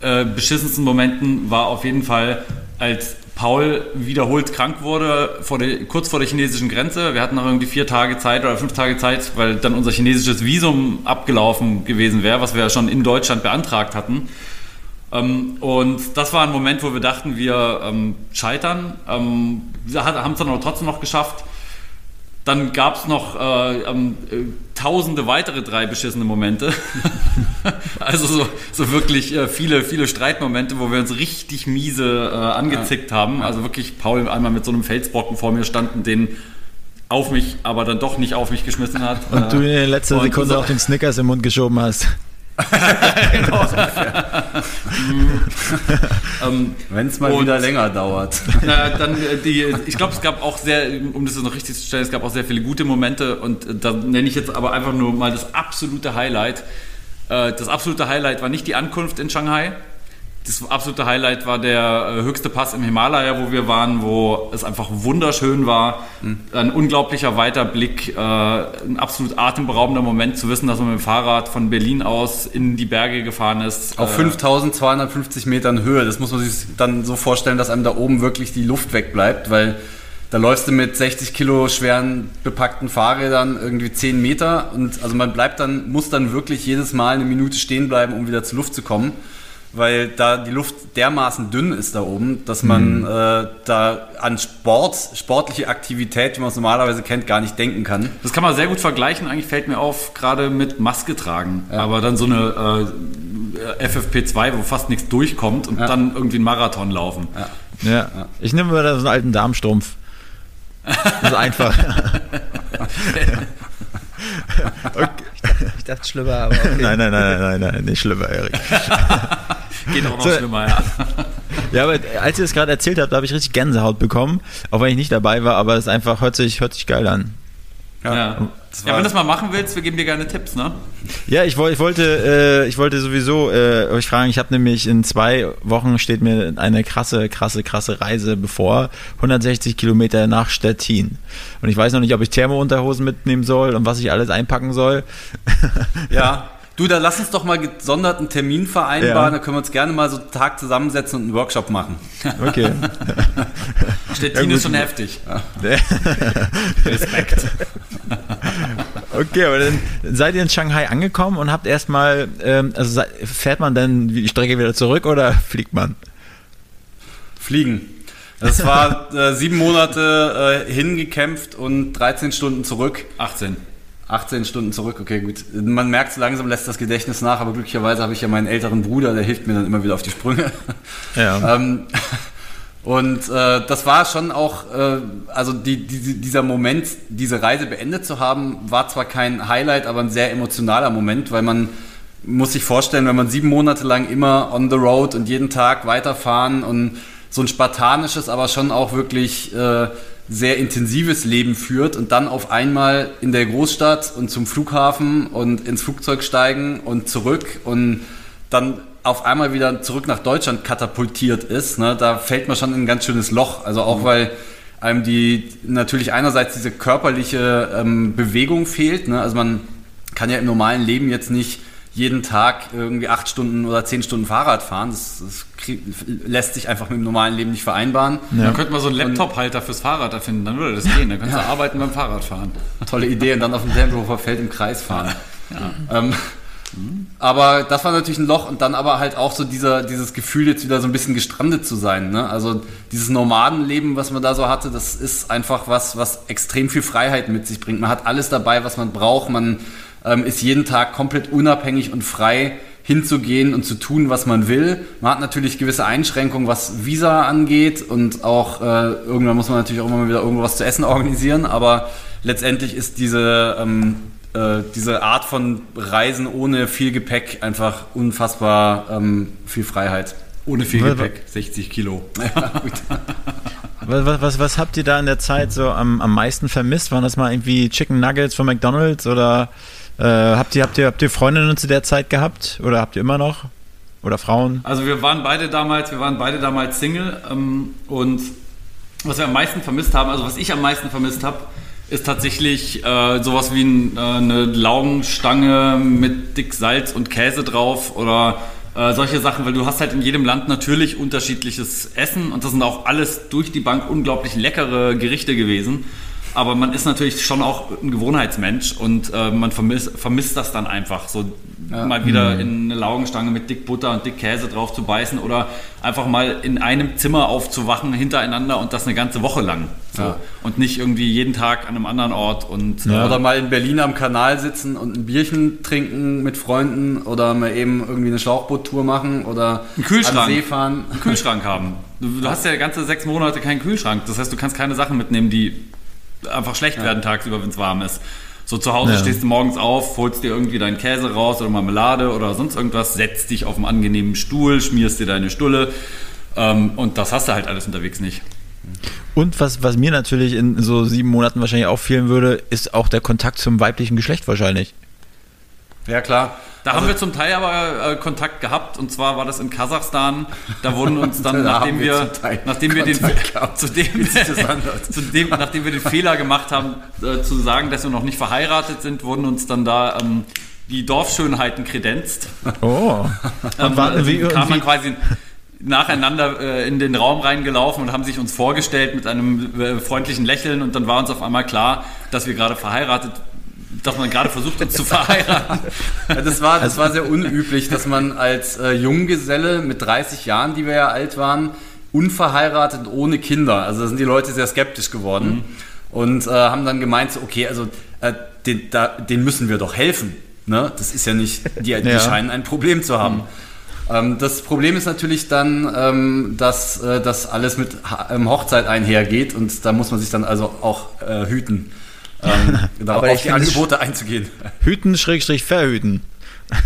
äh, beschissensten Momenten war auf jeden Fall, als Paul wiederholt krank wurde, vor der, kurz vor der chinesischen Grenze. Wir hatten noch irgendwie vier Tage Zeit oder fünf Tage Zeit, weil dann unser chinesisches Visum abgelaufen gewesen wäre, was wir ja schon in Deutschland beantragt hatten. Ähm, und das war ein Moment, wo wir dachten, wir ähm, scheitern. Ähm, haben es dann aber trotzdem noch geschafft. Dann gab es noch äh, ähm, äh, tausende weitere drei beschissene Momente. also so, so wirklich äh, viele, viele Streitmomente, wo wir uns richtig miese äh, angezickt haben. Also wirklich Paul einmal mit so einem Felsbrocken vor mir stand und den auf mich, aber dann doch nicht auf mich geschmissen hat. Und du in der letzten und Sekunde auch den Snickers im Mund geschoben hast. ähm, Wenn es mal wieder länger dauert. Na, dann äh, die, ich glaube, es gab auch sehr, um das noch richtig zu stellen, es gab auch sehr viele gute Momente und äh, da nenne ich jetzt aber einfach nur mal das absolute Highlight. Äh, Das absolute Highlight war nicht die Ankunft in Shanghai. Das absolute Highlight war der äh, höchste Pass im Himalaya, wo wir waren, wo es einfach wunderschön war. Ein unglaublicher weiter Blick, äh, ein absolut atemberaubender Moment zu wissen, dass man mit dem Fahrrad von Berlin aus in die Berge gefahren ist. Auf Äh, 5250 Metern Höhe. Das muss man sich dann so vorstellen, dass einem da oben wirklich die Luft wegbleibt, weil da läufst du mit 60 Kilo schweren bepackten Fahrrädern irgendwie 10 Meter und also man bleibt dann, muss dann wirklich jedes Mal eine Minute stehen bleiben, um wieder zur Luft zu kommen. Weil da die Luft dermaßen dünn ist da oben, dass man äh, da an Sport, sportliche Aktivität, wie man es normalerweise kennt, gar nicht denken kann. Das kann man sehr gut vergleichen, eigentlich fällt mir auf, gerade mit Maske tragen. Aber dann so eine äh, FFP2, wo fast nichts durchkommt und Ja. dann irgendwie einen Marathon laufen. Ja. Ich nehme mir da so einen alten Darmstrumpf. Das ist einfach. Ich dachte schlimmer, aber okay. Nein, nein, nein, nein, nein, nein, nicht schlimmer, Erik. Geht auch noch So. schlimmer, ja. Ja, aber als ihr das gerade erzählt habt, da habe ich richtig Gänsehaut bekommen, auch wenn ich nicht dabei war, aber es einfach hört sich, hört sich geil an. Ja, Das ja war- wenn du das mal machen willst, wir geben dir gerne Tipps, ne? Ja, ich, ich wollte, äh, ich wollte sowieso äh, euch fragen. Ich habe nämlich in zwei Wochen steht mir eine krasse, krasse, krasse Reise bevor. 160 Kilometer nach Stettin. Und ich weiß noch nicht, ob ich Thermounterhosen mitnehmen soll und was ich alles einpacken soll. Ja. Du, da lass uns doch mal gesonderten Termin vereinbaren, Ja. da können wir uns gerne mal so einen Tag zusammensetzen und einen Workshop machen. Okay. Stettin Ja, ist schon heftig. Respekt. Okay, aber dann seid ihr in Shanghai angekommen und habt erstmal, ähm, also fährt man dann die Strecke wieder zurück oder fliegt man? Fliegen. Das war äh, sieben Monate äh, hingekämpft und 13 Stunden zurück. 18. 18 Stunden zurück, okay, gut. Man merkt, so langsam lässt das Gedächtnis nach, aber glücklicherweise habe ich ja meinen älteren Bruder, der hilft mir dann immer wieder auf die Sprünge. Ja. Ähm, und äh, das war schon auch, äh, also die, die, dieser Moment, diese Reise beendet zu haben, war zwar kein Highlight, aber ein sehr emotionaler Moment, weil man muss sich vorstellen, wenn man sieben Monate lang immer on the road und jeden Tag weiterfahren und so ein spartanisches, aber schon auch wirklich äh, sehr intensives Leben führt und dann auf einmal in der Großstadt und zum Flughafen und ins Flugzeug steigen und zurück und dann auf einmal wieder zurück nach Deutschland katapultiert ist, ne, da fällt man schon in ein ganz schönes Loch. Also auch weil einem die natürlich einerseits diese körperliche ähm, Bewegung fehlt. Ne? Also man kann ja im normalen Leben jetzt nicht jeden Tag irgendwie acht Stunden oder zehn Stunden Fahrrad fahren. Das, das lässt sich einfach mit dem normalen Leben nicht vereinbaren. Dann könnte man so einen Laptop-Halter fürs Fahrrad erfinden, dann würde das gehen. Dann könntest du arbeiten beim Fahrradfahren. Tolle Idee und dann auf dem Tempelhofer Feld im Kreis fahren. Ähm, aber das war natürlich ein Loch und dann aber halt auch so dieser, dieses Gefühl, jetzt wieder so ein bisschen gestrandet zu sein. Ne? Also dieses Nomadenleben, was man da so hatte, das ist einfach was, was extrem viel Freiheit mit sich bringt. Man hat alles dabei, was man braucht. Man ähm, ist jeden Tag komplett unabhängig und frei hinzugehen und zu tun, was man will. Man hat natürlich gewisse Einschränkungen, was Visa angeht und auch äh, irgendwann muss man natürlich auch immer mal wieder irgendwas zu essen organisieren, aber letztendlich ist diese, ähm, äh, diese Art von Reisen ohne viel Gepäck einfach unfassbar ähm, viel Freiheit. Ohne viel Was- Gepäck, 60 Kilo. Was, was, was, was habt ihr da in der Zeit so am, am meisten vermisst? Waren das mal irgendwie Chicken Nuggets von McDonalds oder äh, habt, ihr, habt, ihr, habt ihr Freundinnen zu der Zeit gehabt? Oder habt ihr immer noch? Oder Frauen? Also wir waren beide damals, wir waren beide damals Single ähm, und was wir am meisten vermisst haben, also was ich am meisten vermisst habe, ist tatsächlich äh, sowas wie ein, äh, eine Laugenstange mit dick Salz und Käse drauf oder äh, solche Sachen, weil du hast halt in jedem Land natürlich unterschiedliches Essen und das sind auch alles durch die Bank unglaublich leckere Gerichte gewesen. Aber man ist natürlich schon auch ein Gewohnheitsmensch und äh, man vermisst, vermisst das dann einfach, so mal wieder in eine Laugenstange mit dick Butter und dick Käse drauf zu beißen oder einfach mal in einem Zimmer aufzuwachen hintereinander und das eine ganze Woche lang. So. Ja. Und nicht irgendwie jeden Tag an einem anderen Ort und äh, Oder mal in Berlin am Kanal sitzen und ein Bierchen trinken mit Freunden oder mal eben irgendwie eine Schlauchboottour machen oder Einen Kühlschrank. an See fahren. einen Kühlschrank haben. Du, du hast ja ganze sechs Monate keinen Kühlschrank. Das heißt, du kannst keine Sachen mitnehmen, die einfach schlecht werden tagsüber, wenn es warm ist. So zu Hause Ja. stehst du morgens auf, holst dir irgendwie deinen Käse raus oder Marmelade oder sonst irgendwas, setzt dich auf einen angenehmen Stuhl, schmierst dir deine Stulle ähm, und das hast du halt alles unterwegs nicht. Und was, was mir natürlich in so sieben Monaten wahrscheinlich auch fehlen würde, ist auch der Kontakt zum weiblichen Geschlecht wahrscheinlich. Ja klar. Da haben wir zum Teil aber äh, Kontakt gehabt und zwar war das in Kasachstan. Da wurden uns dann, Da nachdem wir wir, nachdem wir den, zu dem, zu dem, nachdem wir den Fehler gemacht haben, äh, zu sagen, dass wir noch nicht verheiratet sind, wurden uns dann da ähm, die Dorfschönheiten kredenzt. Oh. Ähm, war- wie- wie, kam wie- man quasi nacheinander äh, in den Raum reingelaufen und haben sich uns vorgestellt mit einem äh, freundlichen Lächeln und dann war uns auf einmal klar, dass wir gerade verheiratet, dass man gerade versucht uns zu verheiraten. Das war, das war sehr unüblich, dass man als äh, Junggeselle mit 30 Jahren, die wir ja alt waren, unverheiratet und ohne Kinder, also da sind die Leute sehr skeptisch geworden und äh, haben dann gemeint, so, okay, also äh, den, da, den müssen wir doch helfen. Ne? Das ist ja nicht, die, die Ja. scheinen ein Problem zu haben. Ähm, das Problem ist natürlich dann, ähm, dass äh, das alles mit ha ähm, Hochzeit einhergeht und da muss man sich dann also auch äh, hüten, ähm, da Aber auf ich die Angebote einzugehen. Hüten, Schrägstrich, verhüten.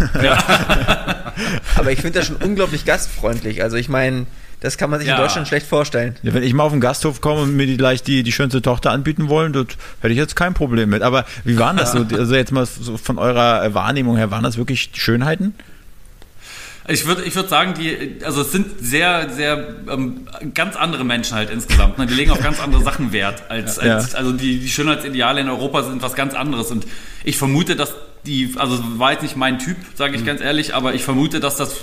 Aber ich finde das schon unglaublich gastfreundlich. Also ich meine, das kann man sich Ja. in Deutschland schlecht vorstellen. Ja, wenn ich mal auf den Gasthof komme und mir die, gleich die, die schönste Tochter anbieten wollen, das hätte ich jetzt kein Problem mit. Aber wie waren das so? Also jetzt mal so von eurer Wahrnehmung her, waren das wirklich Schönheiten? Ich würde ich würd sagen, die, also es sind sehr, sehr ähm, ganz andere Menschen halt insgesamt. Ne? Die legen auf ganz andere Sachen Wert. Als, Ja. als, also die, die Schönheitsideale in Europa sind was ganz anderes. Und ich vermute, dass die, also war jetzt nicht mein Typ, sage ich ganz ehrlich, aber ich vermute, dass das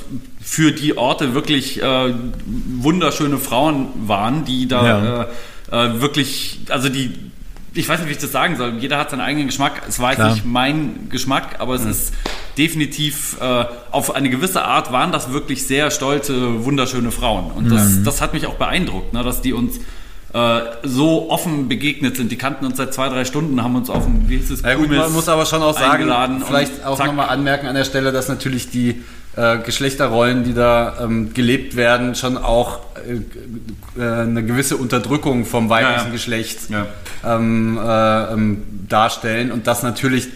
für die Orte wirklich äh, wunderschöne Frauen waren, die da Ja. äh, äh, wirklich, also die ich weiß nicht, wie ich das sagen soll. Jeder hat seinen eigenen Geschmack. Es war jetzt nicht mein Geschmack, aber es ist definitiv äh, auf eine gewisse Art waren das wirklich sehr stolze, wunderschöne Frauen. Und das, das hat mich auch beeindruckt, ne, dass die uns äh, so offen begegnet sind. Die kannten uns seit zwei, drei Stunden, haben uns auf dem, wie hieß es, Ja gut, man muss aber schon auch sagen, vielleicht auch nochmal anmerken an der Stelle, dass natürlich die äh, Geschlechterrollen, die da ähm, gelebt werden, schon auch äh, äh, eine gewisse Unterdrückung vom weiblichen Ja, ja. Geschlecht Ja. ähm, äh, ähm, darstellen und dass natürlich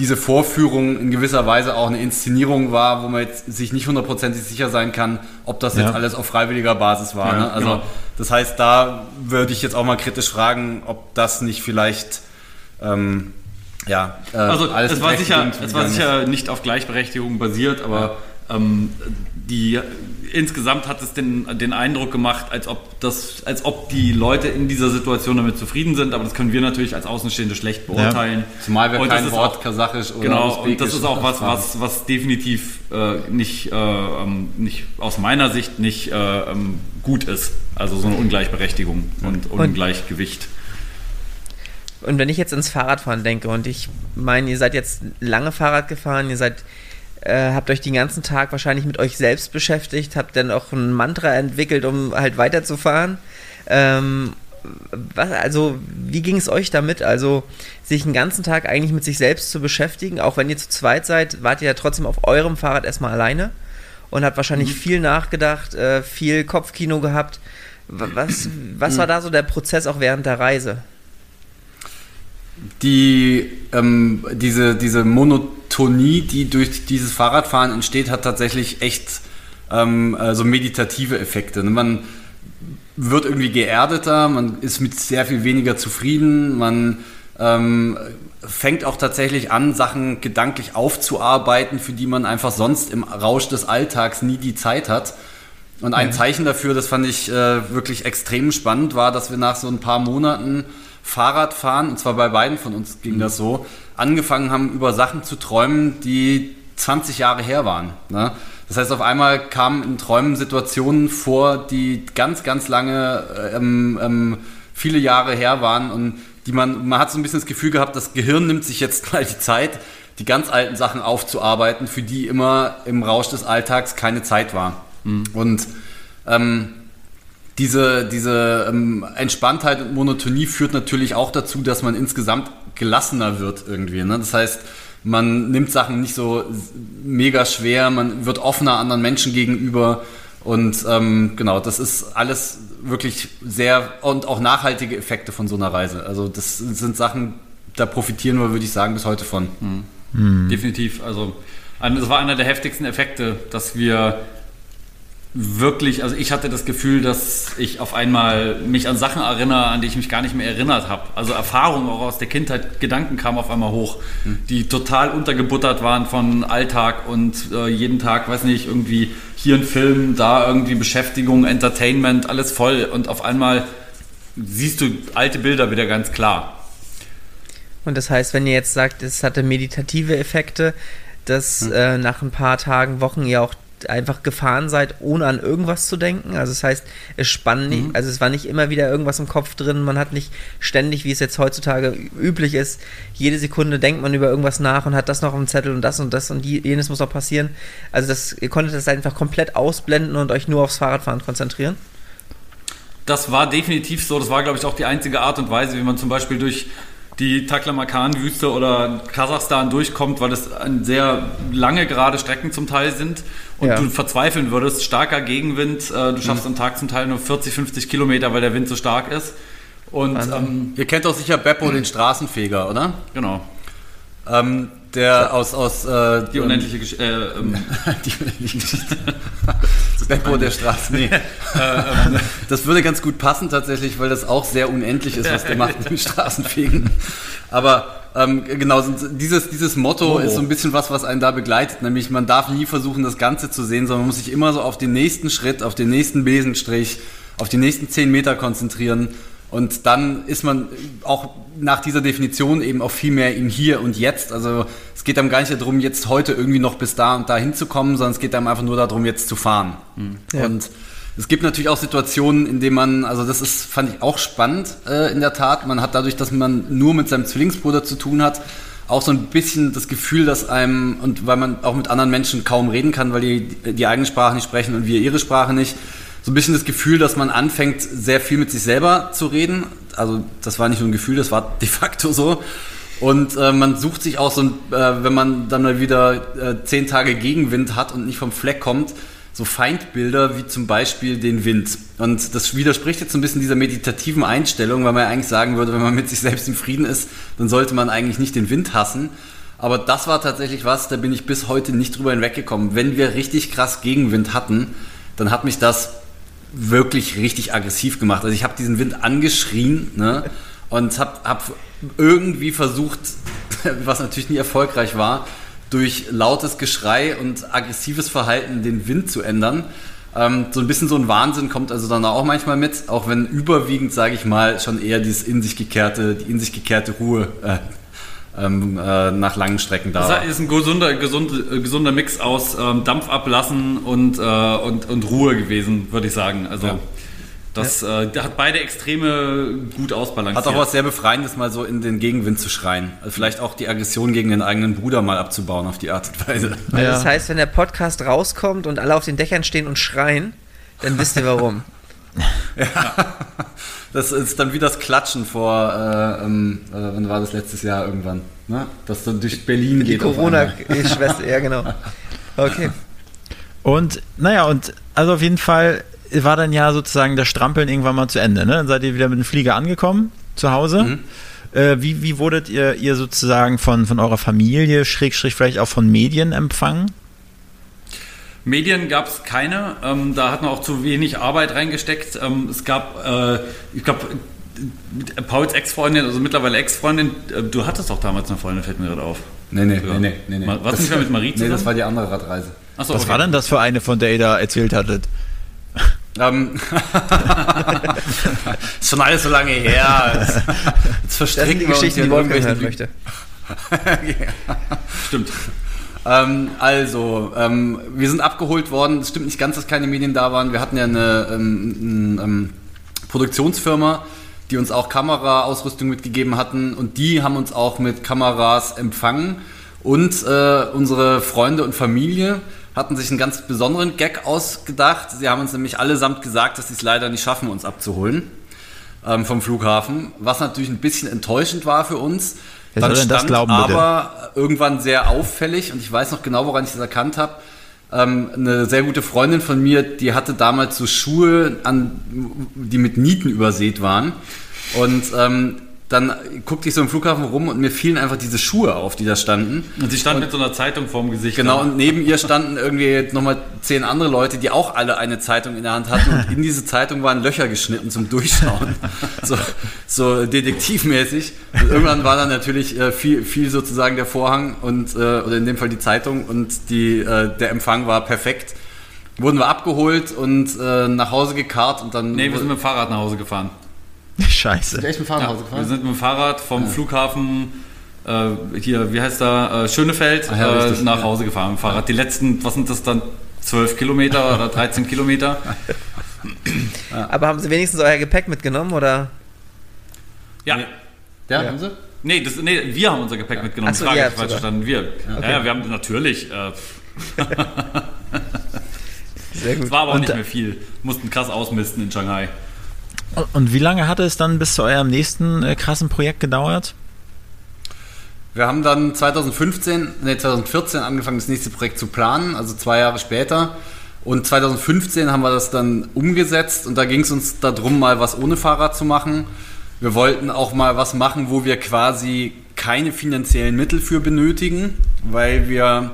diese Vorführung in gewisser Weise auch eine Inszenierung war, wo man jetzt sich nicht hundertprozentig sicher sein kann, ob das Ja. jetzt alles auf freiwilliger Basis war. Ja, ne? Also genau. das heißt, da würde ich jetzt auch mal kritisch fragen, ob das nicht vielleicht ähm, ja, äh, Also es war, sicher, es war sicher nicht auf Gleichberechtigung basiert, aber ähm, die insgesamt hat es den, den Eindruck gemacht, als ob das, als ob die Leute in dieser Situation damit zufrieden sind, aber das können wir natürlich als Außenstehende schlecht beurteilen. Zumal wir Und das kein ist Wort auch- Kasachisch oder Genau, und Usbekisch das ist auch was, was, was definitiv äh, nicht, äh, ähm, nicht aus meiner Sicht nicht äh, ähm, gut ist. Also so eine Ungleichberechtigung und Ungleichgewicht. Und wenn ich jetzt ins Fahrradfahren denke und ich meine, ihr seid jetzt lange Fahrrad gefahren, ihr seid, äh, habt euch den ganzen Tag wahrscheinlich mit euch selbst beschäftigt, habt dann auch ein Mantra entwickelt, um halt weiterzufahren. Ähm, was, also, wie ging es euch damit? Also, sich den ganzen Tag eigentlich mit sich selbst zu beschäftigen, auch wenn ihr zu zweit seid, wart ihr ja trotzdem auf eurem Fahrrad erstmal alleine und habt wahrscheinlich viel nachgedacht, äh, viel Kopfkino gehabt. Wa- Was, was war da so der Prozess auch während der Reise? Die, ähm, diese, diese Monotonie, die durch dieses Fahrradfahren entsteht, hat tatsächlich echt ähm, also meditative Effekte. ne? Man wird irgendwie geerdeter, man ist mit sehr viel weniger zufrieden, man ähm, fängt auch tatsächlich an, Sachen gedanklich aufzuarbeiten, für die man einfach sonst im Rausch des Alltags nie die Zeit hat. Und ein Zeichen dafür, das fand ich äh, wirklich extrem spannend, war, dass wir nach so ein paar Monaten Fahrradfahren, und zwar bei beiden von uns ging das so, angefangen haben, über Sachen zu träumen, die 20 Jahre her waren. Ne? Das heißt, auf einmal kamen in Träumen Situationen vor, die ganz, ganz lange, ähm, ähm, viele Jahre her waren und die man, man hat so ein bisschen das Gefühl gehabt, das Gehirn nimmt sich jetzt mal die Zeit, die ganz alten Sachen aufzuarbeiten, für die immer im Rausch des Alltags keine Zeit war. Und ähm, diese, diese ähm, Entspanntheit und Monotonie führt natürlich auch dazu, dass man insgesamt gelassener wird irgendwie. Ne? Das heißt, man nimmt Sachen nicht so mega schwer, man wird offener anderen Menschen gegenüber und ähm, genau, das ist alles wirklich sehr und auch nachhaltige Effekte von so einer Reise. Also das sind Sachen, da profitieren wir, würde ich sagen, bis heute von. Definitiv. Also, das war einer der heftigsten Effekte, dass wir wirklich, also ich hatte das Gefühl, dass ich auf einmal mich an Sachen erinnere, an die ich mich gar nicht mehr erinnert habe. Also Erfahrungen auch aus der Kindheit, Gedanken kamen auf einmal hoch, die total untergebuttert waren von Alltag und äh, jeden Tag, weiß nicht, irgendwie hier ein Film, da irgendwie Beschäftigung, Entertainment, alles voll und auf einmal siehst du alte Bilder wieder ganz klar. Und das heißt, wenn ihr jetzt sagt, es hatte meditative Effekte, dass äh, nach ein paar Tagen, Wochen ihr auch einfach gefahren seid, ohne an irgendwas zu denken. Also das heißt, es spann nicht, also es war nicht immer wieder irgendwas im Kopf drin, man hat nicht ständig, wie es jetzt heutzutage üblich ist, jede Sekunde denkt man über irgendwas nach und hat das noch auf dem Zettel und das und das und die, jenes muss noch passieren. Also das, ihr konntet das einfach komplett ausblenden und euch nur aufs Fahrradfahren konzentrieren. Das war definitiv so. Das war, glaube ich, auch die einzige Art und Weise, wie man zum Beispiel durch die Taklamakan-Wüste oder Kasachstan durchkommt, weil es ein sehr lange gerade Strecken zum Teil sind und Ja. du verzweifeln würdest. Starker Gegenwind. Äh, du schaffst am Tag zum Teil nur 40, 50 Kilometer, weil der Wind so stark ist. Und ähm, Ihr kennt doch sicher Beppo, den Straßenfeger, oder? genau, Ähm, der aus, aus äh, die unendliche Gesch äh, ähm, Die unendliche Geschichte. Beppo der Straße. Nee. das würde ganz gut passen tatsächlich, weil das auch sehr unendlich ist, was der macht mit dem Straßenfegen. Aber ähm, genau, dieses, dieses Motto Oh. ist so ein bisschen was, was einen da begleitet. Nämlich man darf nie versuchen, das Ganze zu sehen, sondern man muss sich immer so auf den nächsten Schritt, auf den nächsten Besenstrich, auf die nächsten zehn Meter konzentrieren. Und dann ist man auch nach dieser Definition eben auch viel mehr im Hier und Jetzt. Also es geht einem gar nicht darum, jetzt heute irgendwie noch bis da und da hinzukommen, sondern es geht einem einfach nur darum, jetzt zu fahren. Ja. Und Es gibt natürlich auch Situationen, in denen man, also das ist, fand ich auch spannend äh, in der Tat. Man hat dadurch, dass man nur mit seinem Zwillingsbruder zu tun hat, auch so ein bisschen das Gefühl, dass einem, und weil man auch mit anderen Menschen kaum reden kann, weil die die eigene Sprache nicht sprechen und wir ihre Sprache nicht, so ein bisschen das Gefühl, dass man anfängt, sehr viel mit sich selber zu reden. Also das war nicht nur ein Gefühl, das war de facto so. Und äh, man sucht sich auch so, ein, äh, wenn man dann mal wieder äh, zehn Tage Gegenwind hat und nicht vom Fleck kommt, so Feindbilder wie zum Beispiel den Wind. Und das widerspricht jetzt so ein bisschen dieser meditativen Einstellung, weil man ja eigentlich sagen würde, wenn man mit sich selbst im Frieden ist, dann sollte man eigentlich nicht den Wind hassen. Aber das war tatsächlich was, da bin ich bis heute nicht drüber hinweggekommen. Wenn wir richtig krass Gegenwind hatten, dann hat mich das wirklich richtig aggressiv gemacht. Also ich habe diesen Wind angeschrien ne, und habe hab irgendwie versucht, was natürlich nie erfolgreich war, durch lautes Geschrei und aggressives Verhalten den Wind zu ändern. Ähm, so ein bisschen so ein Wahnsinn kommt also dann auch manchmal mit, auch wenn überwiegend, sage ich mal, schon eher dieses in sich gekehrte, die in sich gekehrte Ruhe äh, ähm, äh, nach langen Strecken da Das ist ein gesunder, gesund, äh, gesunder Mix aus ähm, Dampf ablassen und, äh, und, und Ruhe gewesen, würde ich sagen. Also Ja. das äh, der hat beide Extreme gut ausbalanciert. Hat auch was sehr Befreiendes, mal so in den Gegenwind zu schreien. Also vielleicht auch die Aggression gegen den eigenen Bruder mal abzubauen auf die Art und Weise. Also Ja. Das heißt, wenn der Podcast rauskommt und alle auf den Dächern stehen und schreien, dann wisst ihr warum. Das ist dann wie das Klatschen vor, äh, ähm, äh, wann war das letztes Jahr irgendwann? Ne? Das dann durch Berlin Die geht. Corona-Schwester, ja genau. Okay. Und naja, und also auf jeden Fall war dann ja sozusagen das Strampeln irgendwann mal zu Ende. Ne? Dann seid ihr wieder mit dem Flieger angekommen zu Hause. Mhm. Äh, wie, wie wurdet ihr, ihr sozusagen von, von eurer Familie, Schrägstrich vielleicht auch von Medien empfangen? Medien gab es keine, ähm, da hat man auch zu wenig Arbeit reingesteckt. Ähm, es gab, äh, ich glaube, Pauls Ex-Freundin, also mittlerweile Ex-Freundin, äh, du hattest doch damals eine Freundin, fällt mir gerade auf. Nee, nee, Ja. nee, nee, nee, nee. Warst Das- nicht mehr mit Marie Nee, zusammen? das war die andere Radreise. Achso, Was war denn das für eine, von der ihr da erzählt hattet? Ähm, ist schon alles so lange her. Jetzt, jetzt Das verstricken sind die Geschichten, hier die Wolfgang hören möchte. Stimmt. Ähm, also, ähm, wir sind abgeholt worden. Es stimmt nicht ganz, dass keine Medien da waren. Wir hatten ja eine ähm, ähm, Produktionsfirma, die uns auch Kameraausrüstung mitgegeben hatten und die haben uns auch mit Kameras empfangen. Und äh, unsere Freunde und Familie hatten sich einen ganz besonderen Gag ausgedacht. Sie haben uns nämlich allesamt gesagt, dass sie es leider nicht schaffen, uns abzuholen ähm, vom Flughafen, was natürlich ein bisschen enttäuschend war für uns. Wer soll denn das glauben, bitte? aber irgendwann sehr auffällig und ich weiß noch genau, woran ich das erkannt habe. Ähm, eine sehr gute Freundin von mir, die hatte damals so Schuhe, an, die mit Nieten übersät waren. Und ähm, dann guckte ich so im Flughafen rum und mir fielen einfach diese Schuhe auf, die da standen. Und sie stand mit so einer Zeitung vorm Gesicht. Genau, und neben ihr standen irgendwie nochmal zehn andere Leute, die auch alle eine Zeitung in der Hand hatten und in diese Zeitung waren Löcher geschnitten zum Durchschauen. So, so detektivmäßig. Und irgendwann war dann natürlich äh, viel, viel sozusagen der Vorhang und, äh, oder in dem Fall die Zeitung und die, äh, der Empfang war perfekt. Wurden wir abgeholt und äh, nach Hause gekarrt und dann. Nee, wir sind mit dem Fahrrad nach Hause gefahren. Scheiße. echt mit Fahrrad nach Ja, Hause wir gefahren? sind mit dem Fahrrad vom Flughafen äh, hier, wie heißt da, äh, Schönefeld Ach ja, äh, richtig. nach Hause gefahren mit dem Fahrrad. Die letzten, was sind das dann, 12 Kilometer oder 13 Kilometer? Aber haben sie wenigstens euer Gepäck mitgenommen oder? Ja. Nee. Ja, haben sie? Nee, das, nee, wir haben unser Gepäck mitgenommen. Ach so, Frage falsch verstanden. Wir. Ja, ja, wir haben natürlich. Äh, Sehr es gut. war aber auch Und nicht mehr viel. Mussten krass ausmisten in Shanghai. Und- wie lange hatte es dann bis zu eurem nächsten äh, krassen Projekt gedauert? Wir haben dann 2015, nee, 2014 angefangen, das nächste Projekt zu planen, also zwei Jahre später. Und 2015 haben wir das dann umgesetzt und da ging es uns darum, mal was ohne Fahrrad zu machen. Wir wollten auch mal was machen, wo wir quasi keine finanziellen Mittel für benötigen, weil wir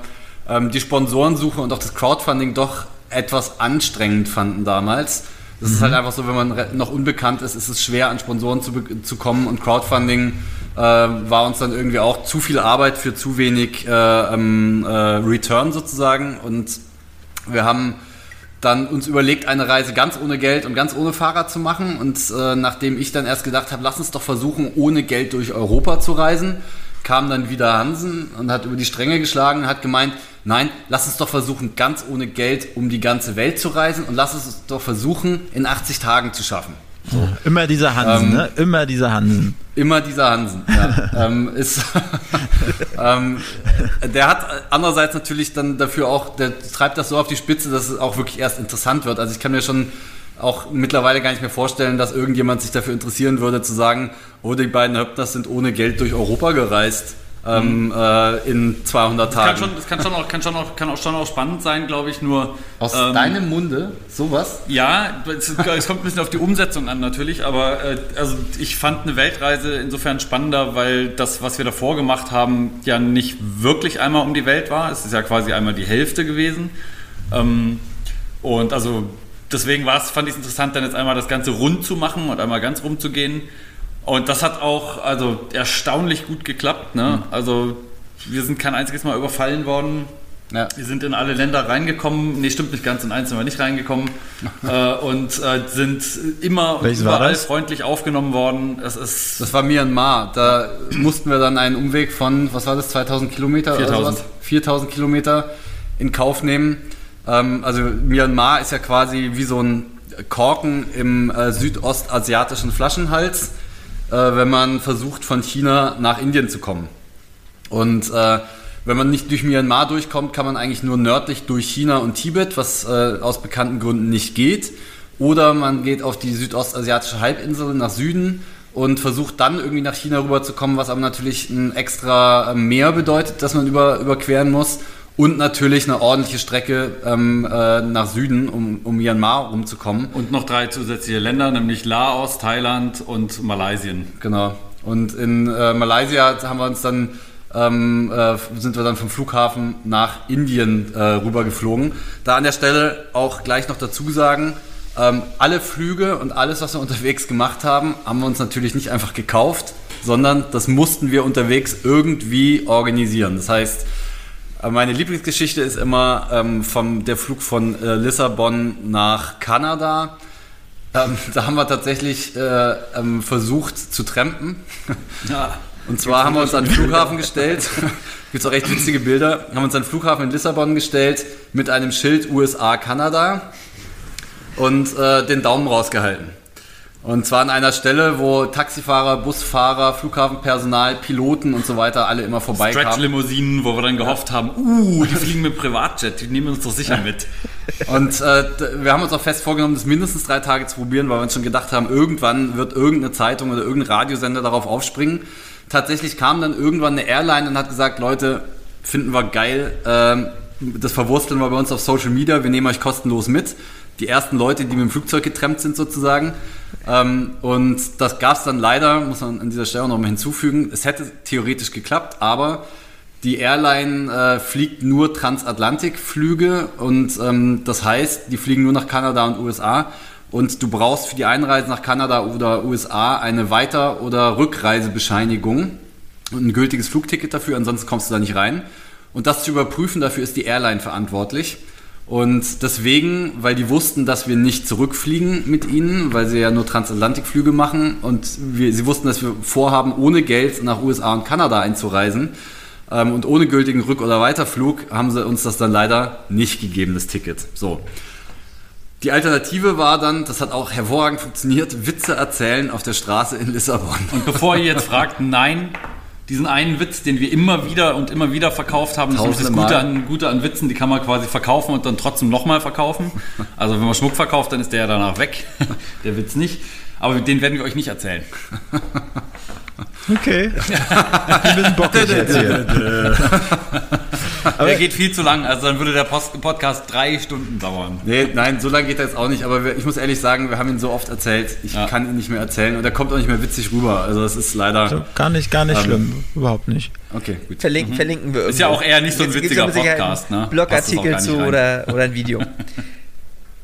ähm, die Sponsorensuche und auch das Crowdfunding doch etwas anstrengend fanden damals. Das ist halt einfach so, wenn man noch unbekannt ist, ist es schwer, an Sponsoren zu, zu kommen und Crowdfunding äh, war uns dann irgendwie auch zu viel Arbeit für zu wenig äh, ähm, äh, Return sozusagen und wir haben dann uns überlegt, eine Reise ganz ohne Geld und ganz ohne Fahrrad zu machen. Und äh, nachdem ich dann erst gedacht habe, lass uns doch versuchen, ohne Geld durch Europa zu reisen, kam dann wieder Hansen und hat über die Stränge geschlagen, hat gemeint, Nein, lass uns doch versuchen, ganz ohne Geld um die ganze Welt zu reisen und lass uns doch versuchen, in 80 Tagen zu schaffen. Immer dieser Hansen, Ähm, ne? Immer dieser Hansen. Immer dieser Hansen. Ja. ähm, ist, ähm, der hat andererseits natürlich dann dafür auch, der treibt das so auf die Spitze, dass es auch wirklich erst interessant wird. Also ich kann mir schon auch mittlerweile gar nicht mehr vorstellen, dass irgendjemand sich dafür interessieren würde, zu sagen, oh, die beiden Höptners sind ohne Geld durch Europa gereist ähm, äh, in 200 Das kann Tagen. schon, das kann schon auch, kann schon auch, kann auch schon auch spannend sein, glaube ich. Nur Aus ähm, deinem Munde sowas? Ja, es, es kommt ein bisschen auf die Umsetzung an natürlich, aber äh, also ich fand eine Weltreise insofern spannender, weil das, was wir davor gemacht haben, ja nicht wirklich einmal um die Welt war. Es ist ja quasi einmal die Hälfte gewesen. Ähm, und also deswegen war es, fand ich es interessant, dann jetzt einmal das Ganze rund zu machen und einmal ganz rum zu gehen. Und das hat auch also erstaunlich gut geklappt. Ne? Also wir sind kein einziges Mal überfallen worden. Ja. Wir sind in alle Länder reingekommen. Nee, stimmt nicht ganz, in eins sind wir nicht reingekommen. äh, und äh, sind immer Welches überall das? freundlich aufgenommen worden. Es ist Das war Myanmar. Da mussten wir dann einen Umweg von, was war das, 2000 Kilometer 4000. oder sowas? 4000 Kilometer in Kauf nehmen. Ähm, also Myanmar ist ja quasi wie so ein Korken im äh, südostasiatischen Flaschenhals, äh, wenn man versucht von China nach Indien zu kommen. Und äh, wenn man nicht durch Myanmar durchkommt, kann man eigentlich nur nördlich durch China und Tibet, was äh, aus bekannten Gründen nicht geht. Oder man geht auf die südostasiatische Halbinsel nach Süden und versucht dann irgendwie nach China rüberzukommen, was aber natürlich ein extra äh, Meer bedeutet, das man über, überqueren muss. Und natürlich eine ordentliche Strecke ähm, äh, nach Süden, um, um Myanmar rumzukommen. und noch drei zusätzliche Länder, nämlich Laos, Thailand und Malaysia. Genau. Und in äh, Malaysia haben wir uns dann ähm, äh, sind wir dann vom Flughafen nach Indien äh, rübergeflogen. Da an der Stelle auch gleich noch dazu sagen, ähm, alle Flüge und alles, was wir unterwegs gemacht haben, haben wir uns natürlich nicht einfach gekauft, sondern das mussten wir unterwegs irgendwie organisieren. Das heißt, meine Lieblingsgeschichte ist immer ähm, vom, der Flug von äh, Lissabon nach Kanada. Ähm, da haben wir tatsächlich äh, ähm, versucht zu trampen. Ja. Und zwar haben wir uns an den Flughafen gestellt. Gibt auch echt witzige Bilder. Haben uns an den Flughafen in Lissabon gestellt mit einem Schild USA Kanada und äh, den Daumen rausgehalten. Und zwar an einer Stelle, wo Taxifahrer, Busfahrer, Flughafenpersonal, Piloten und so weiter alle immer vorbeikamen. Stretch-Limousinen, wo wir dann gehofft haben, uh, die fliegen mit Privatjet, die nehmen uns doch sicher mit. Und äh, wir haben uns auch fest vorgenommen, das mindestens drei Tage zu probieren, weil wir uns schon gedacht haben, irgendwann wird irgendeine Zeitung oder irgendein Radiosender darauf aufspringen. Tatsächlich kam dann irgendwann eine Airline und hat gesagt, Leute, finden wir geil, ähm, das verwursteln wir bei uns auf Social Media, wir nehmen euch kostenlos mit. Die ersten Leute, die mit dem Flugzeug getrennt sind sozusagen. Ähm, und das gab es dann leider, muss man an dieser Stelle auch noch mal hinzufügen. Es hätte theoretisch geklappt, aber die Airline äh, fliegt nur Transatlantikflüge und ähm, das heißt, die fliegen nur nach Kanada und USA und du brauchst für die Einreise nach Kanada oder USA eine Weiter- oder Rückreisebescheinigung und ein gültiges Flugticket dafür, ansonsten kommst du da nicht rein. Und das zu überprüfen, dafür ist die Airline verantwortlich. Und deswegen, weil die wussten, dass wir nicht zurückfliegen mit ihnen, weil sie ja nur Transatlantikflüge machen und wir, sie wussten, dass wir vorhaben, ohne Geld nach USA und Kanada einzureisen ähm, und ohne gültigen Rück- oder Weiterflug, haben sie uns das dann leider nicht gegeben, das Ticket. So. Die Alternative war dann, das hat auch hervorragend funktioniert, Witze erzählen auf der Straße in Lissabon. Und bevor ihr jetzt fragt, nein, diesen einen Witz, den wir immer wieder und immer wieder verkauft haben, das ist das Gute an, Gute an Witzen, die kann man quasi verkaufen und dann trotzdem nochmal verkaufen. Also wenn man Schmuck verkauft, dann ist der ja danach weg, der Witz nicht. Aber den werden wir euch nicht erzählen. Okay. Ein bisschen bockig jetzt hier. der geht viel zu lang, also dann würde der Post Podcast drei Stunden dauern. Nee, nein, so lange geht er jetzt auch nicht, aber wir, ich muss ehrlich sagen, wir haben ihn so oft erzählt, ich Ja. kann ihn nicht mehr erzählen und er kommt auch nicht mehr witzig rüber. Also das ist leider. So, gar nicht, gar nicht Ähm, schlimm. Überhaupt nicht. Okay, gut. Verlinken, verlinken wir irgendwo. Ist ja auch eher nicht so ein witziger Podcast, ne? Blogartikel zu oder, oder ein Video.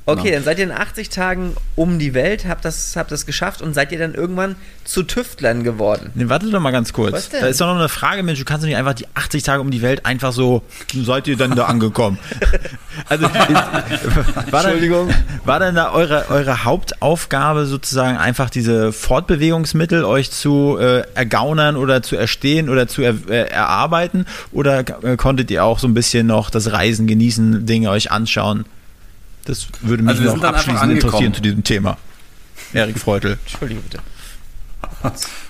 Okay, Genau. dann seid ihr in 80 Tagen um die Welt, habt das, habt das geschafft und seid ihr dann irgendwann zu Tüftlern geworden. Nee, warte doch mal ganz kurz. Was denn? Da ist doch noch eine Frage, Mensch, du kannst doch nicht einfach die 80 Tage um die Welt einfach so, seid ihr dann da angekommen? also, war Entschuldigung. Dann, war dann da eure, eure Hauptaufgabe sozusagen einfach diese Fortbewegungsmittel euch zu äh, ergaunern oder zu erstehen oder zu er, äh, erarbeiten? Oder äh, konntet ihr auch so ein bisschen noch das Reisen genießen, Dinge euch anschauen? Das würde mich Also wir noch sind dann einfach abschließend interessieren angekommen. zu diesem Thema. Erik Freutel. Entschuldigung bitte.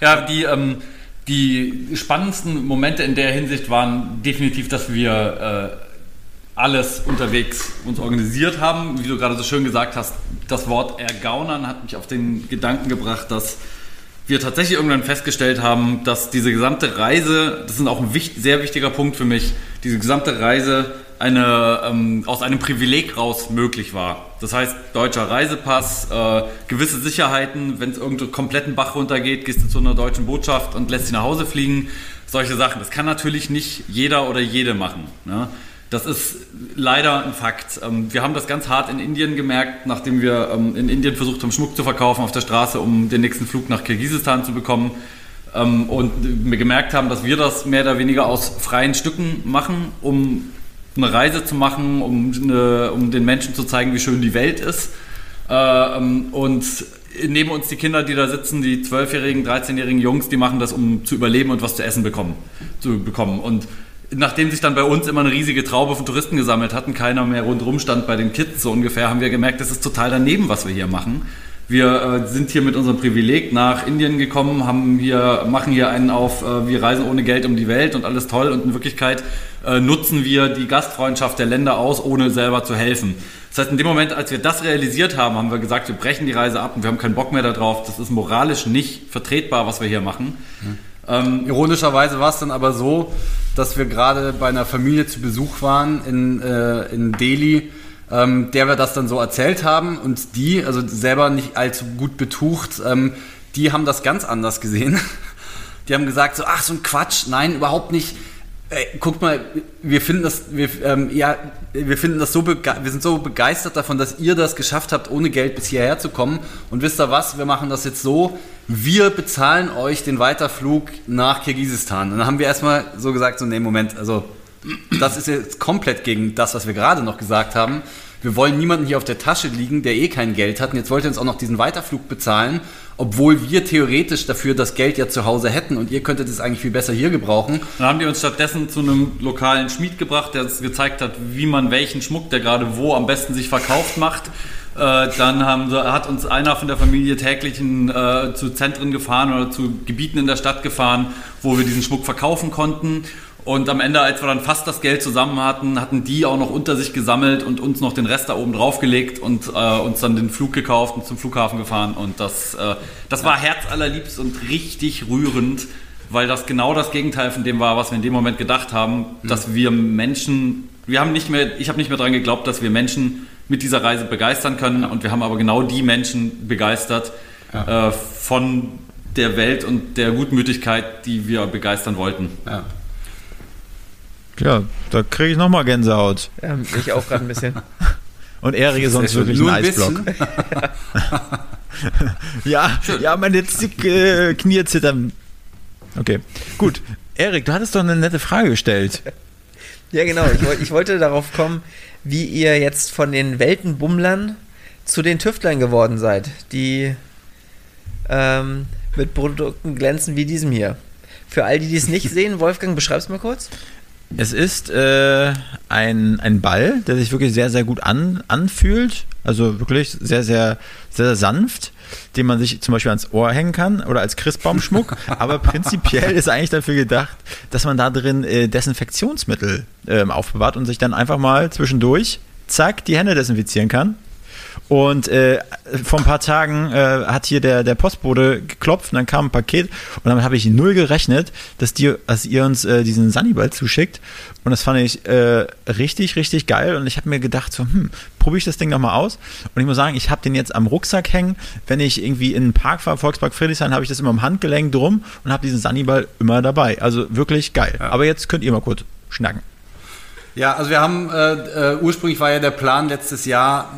Ja, die, ähm, die spannendsten Momente in der Hinsicht waren definitiv, dass wir äh, alles unterwegs uns organisiert haben. Wie du gerade so schön gesagt hast, das Wort ergaunern hat mich auf den Gedanken gebracht, dass wir tatsächlich irgendwann festgestellt haben, dass diese gesamte Reise, das ist auch ein wicht, sehr wichtiger Punkt für mich, diese gesamte Reise eine, ähm, aus einem Privileg raus möglich war. Das heißt, deutscher Reisepass, äh, gewisse Sicherheiten, wenn es irgendwo kompletten Bach runtergeht, gehst du zu einer deutschen Botschaft und lässt sie nach Hause fliegen. Solche Sachen. Das kann natürlich nicht jeder oder jede machen. Ne? Das ist leider ein Fakt. Ähm, Wir haben das ganz hart in Indien gemerkt, nachdem wir ähm, in Indien versucht haben, Schmuck zu verkaufen auf der Straße, um den nächsten Flug nach Kirgisistan zu bekommen. Ähm, Und wir gemerkt haben, dass wir das mehr oder weniger aus freien Stücken machen, um eine Reise zu machen, um, eine, um den Menschen zu zeigen, wie schön die Welt ist. Äh, ähm, Und neben uns die Kinder, die da sitzen, die 12-jährigen, 13-jährigen Jungs, die machen das, um zu überleben und was zu essen bekommen, zu bekommen. Und nachdem sich dann bei uns immer eine riesige Traube von Touristen gesammelt hatten, keiner mehr rundherum stand bei den Kids so ungefähr, haben wir gemerkt, das ist total daneben, was wir hier machen. Wir äh, sind hier mit unserem Privileg nach Indien gekommen, haben hier, machen hier einen auf, äh, wir reisen ohne Geld um die Welt und alles toll und in Wirklichkeit äh, nutzen wir die Gastfreundschaft der Länder aus, ohne selber zu helfen. Das heißt, in dem Moment, als wir das realisiert haben, haben wir gesagt, wir brechen die Reise ab und wir haben keinen Bock mehr darauf. Das ist moralisch nicht vertretbar, was wir hier machen. Ähm, Ironischerweise war es dann aber so, dass wir gerade bei einer Familie zu Besuch waren in, äh, in Delhi, ähm, der wir das dann so erzählt haben und die, also selber nicht allzu gut betucht, ähm, die haben das ganz anders gesehen. Die haben gesagt so, ach so ein Quatsch, nein, überhaupt nicht. Ey, guckt mal, wir finden das, wir, ähm, ja, wir finden das so, wir sind so begeistert davon, dass ihr das geschafft habt, ohne Geld bis hierher zu kommen. Und wisst ihr was? Wir machen das jetzt so. Wir bezahlen euch den Weiterflug nach Kirgisistan. Und dann haben wir erstmal so gesagt, so, nee, Moment, also, das ist jetzt komplett gegen das, was wir gerade noch gesagt haben. Wir wollen niemanden hier auf der Tasche liegen, der eh kein Geld hat. Und jetzt wollt ihr uns auch noch diesen Weiterflug bezahlen, obwohl wir theoretisch dafür das Geld ja zu Hause hätten und ihr könntet es eigentlich viel besser hier gebrauchen. Dann haben die uns stattdessen zu einem lokalen Schmied gebracht, der uns gezeigt hat, wie man welchen Schmuck, der gerade wo am besten sich verkauft, macht. Äh, dann haben, hat uns einer von der Familie täglich in, äh, zu Zentren gefahren oder zu Gebieten in der Stadt gefahren, wo wir diesen Schmuck verkaufen konnten. Und am Ende, als wir dann fast das Geld zusammen hatten, hatten die auch noch unter sich gesammelt und uns noch den Rest da oben draufgelegt und äh, uns dann den Flug gekauft und zum Flughafen gefahren. Und das, äh, das war herzallerliebst und richtig rührend, weil das genau das Gegenteil von dem war, was wir in dem Moment gedacht haben, dass wir Menschen, wir haben nicht mehr, ich habe nicht mehr daran geglaubt, dass wir Menschen mit dieser Reise begeistern können und wir haben aber genau die Menschen begeistert äh, von der Welt und der Gutmütigkeit, die wir begeistern wollten. Ja. Ja, da kriege ich nochmal Gänsehaut. Ähm, ich auch gerade ein bisschen. Und Erik ist sonst wirklich ein Eisblock. Ja, ja, meine äh, Knie zittern. Okay, gut. Erik, du hattest doch eine nette Frage gestellt. Ja, genau. Ich, ich wollte darauf kommen, wie ihr jetzt von den Weltenbummlern zu den Tüftlern geworden seid, die ähm, mit Produkten glänzen wie diesem hier. Für all die, die es nicht sehen, Wolfgang, beschreib's mal kurz. Es ist äh, ein, ein Ball, der sich wirklich sehr, sehr gut an, anfühlt. Also wirklich sehr, sehr, sehr, sehr sanft, den man sich zum Beispiel ans Ohr hängen kann oder als Christbaumschmuck. Aber prinzipiell ist eigentlich dafür gedacht, dass man da drin äh, Desinfektionsmittel ähm, aufbewahrt und sich dann einfach mal zwischendurch, zack, die Hände desinfizieren kann. Und äh, vor ein paar Tagen äh, hat hier der, der Postbote geklopft und dann kam ein Paket und damit habe ich null gerechnet, dass, die, dass ihr uns äh, diesen Sunnyball zuschickt. Und das fand ich äh, richtig, richtig geil. Und ich habe mir gedacht, so, hm, probiere ich das Ding nochmal aus. Und ich muss sagen, ich habe den jetzt am Rucksack hängen. Wenn ich irgendwie in den Park fahre, Volkspark Friedrichshain, habe ich das immer am Handgelenk drum und habe diesen Sunnyball immer dabei. Also wirklich geil. Aber jetzt könnt ihr mal kurz schnacken. Ja, also wir haben, äh, äh, ursprünglich war ja der Plan letztes Jahr,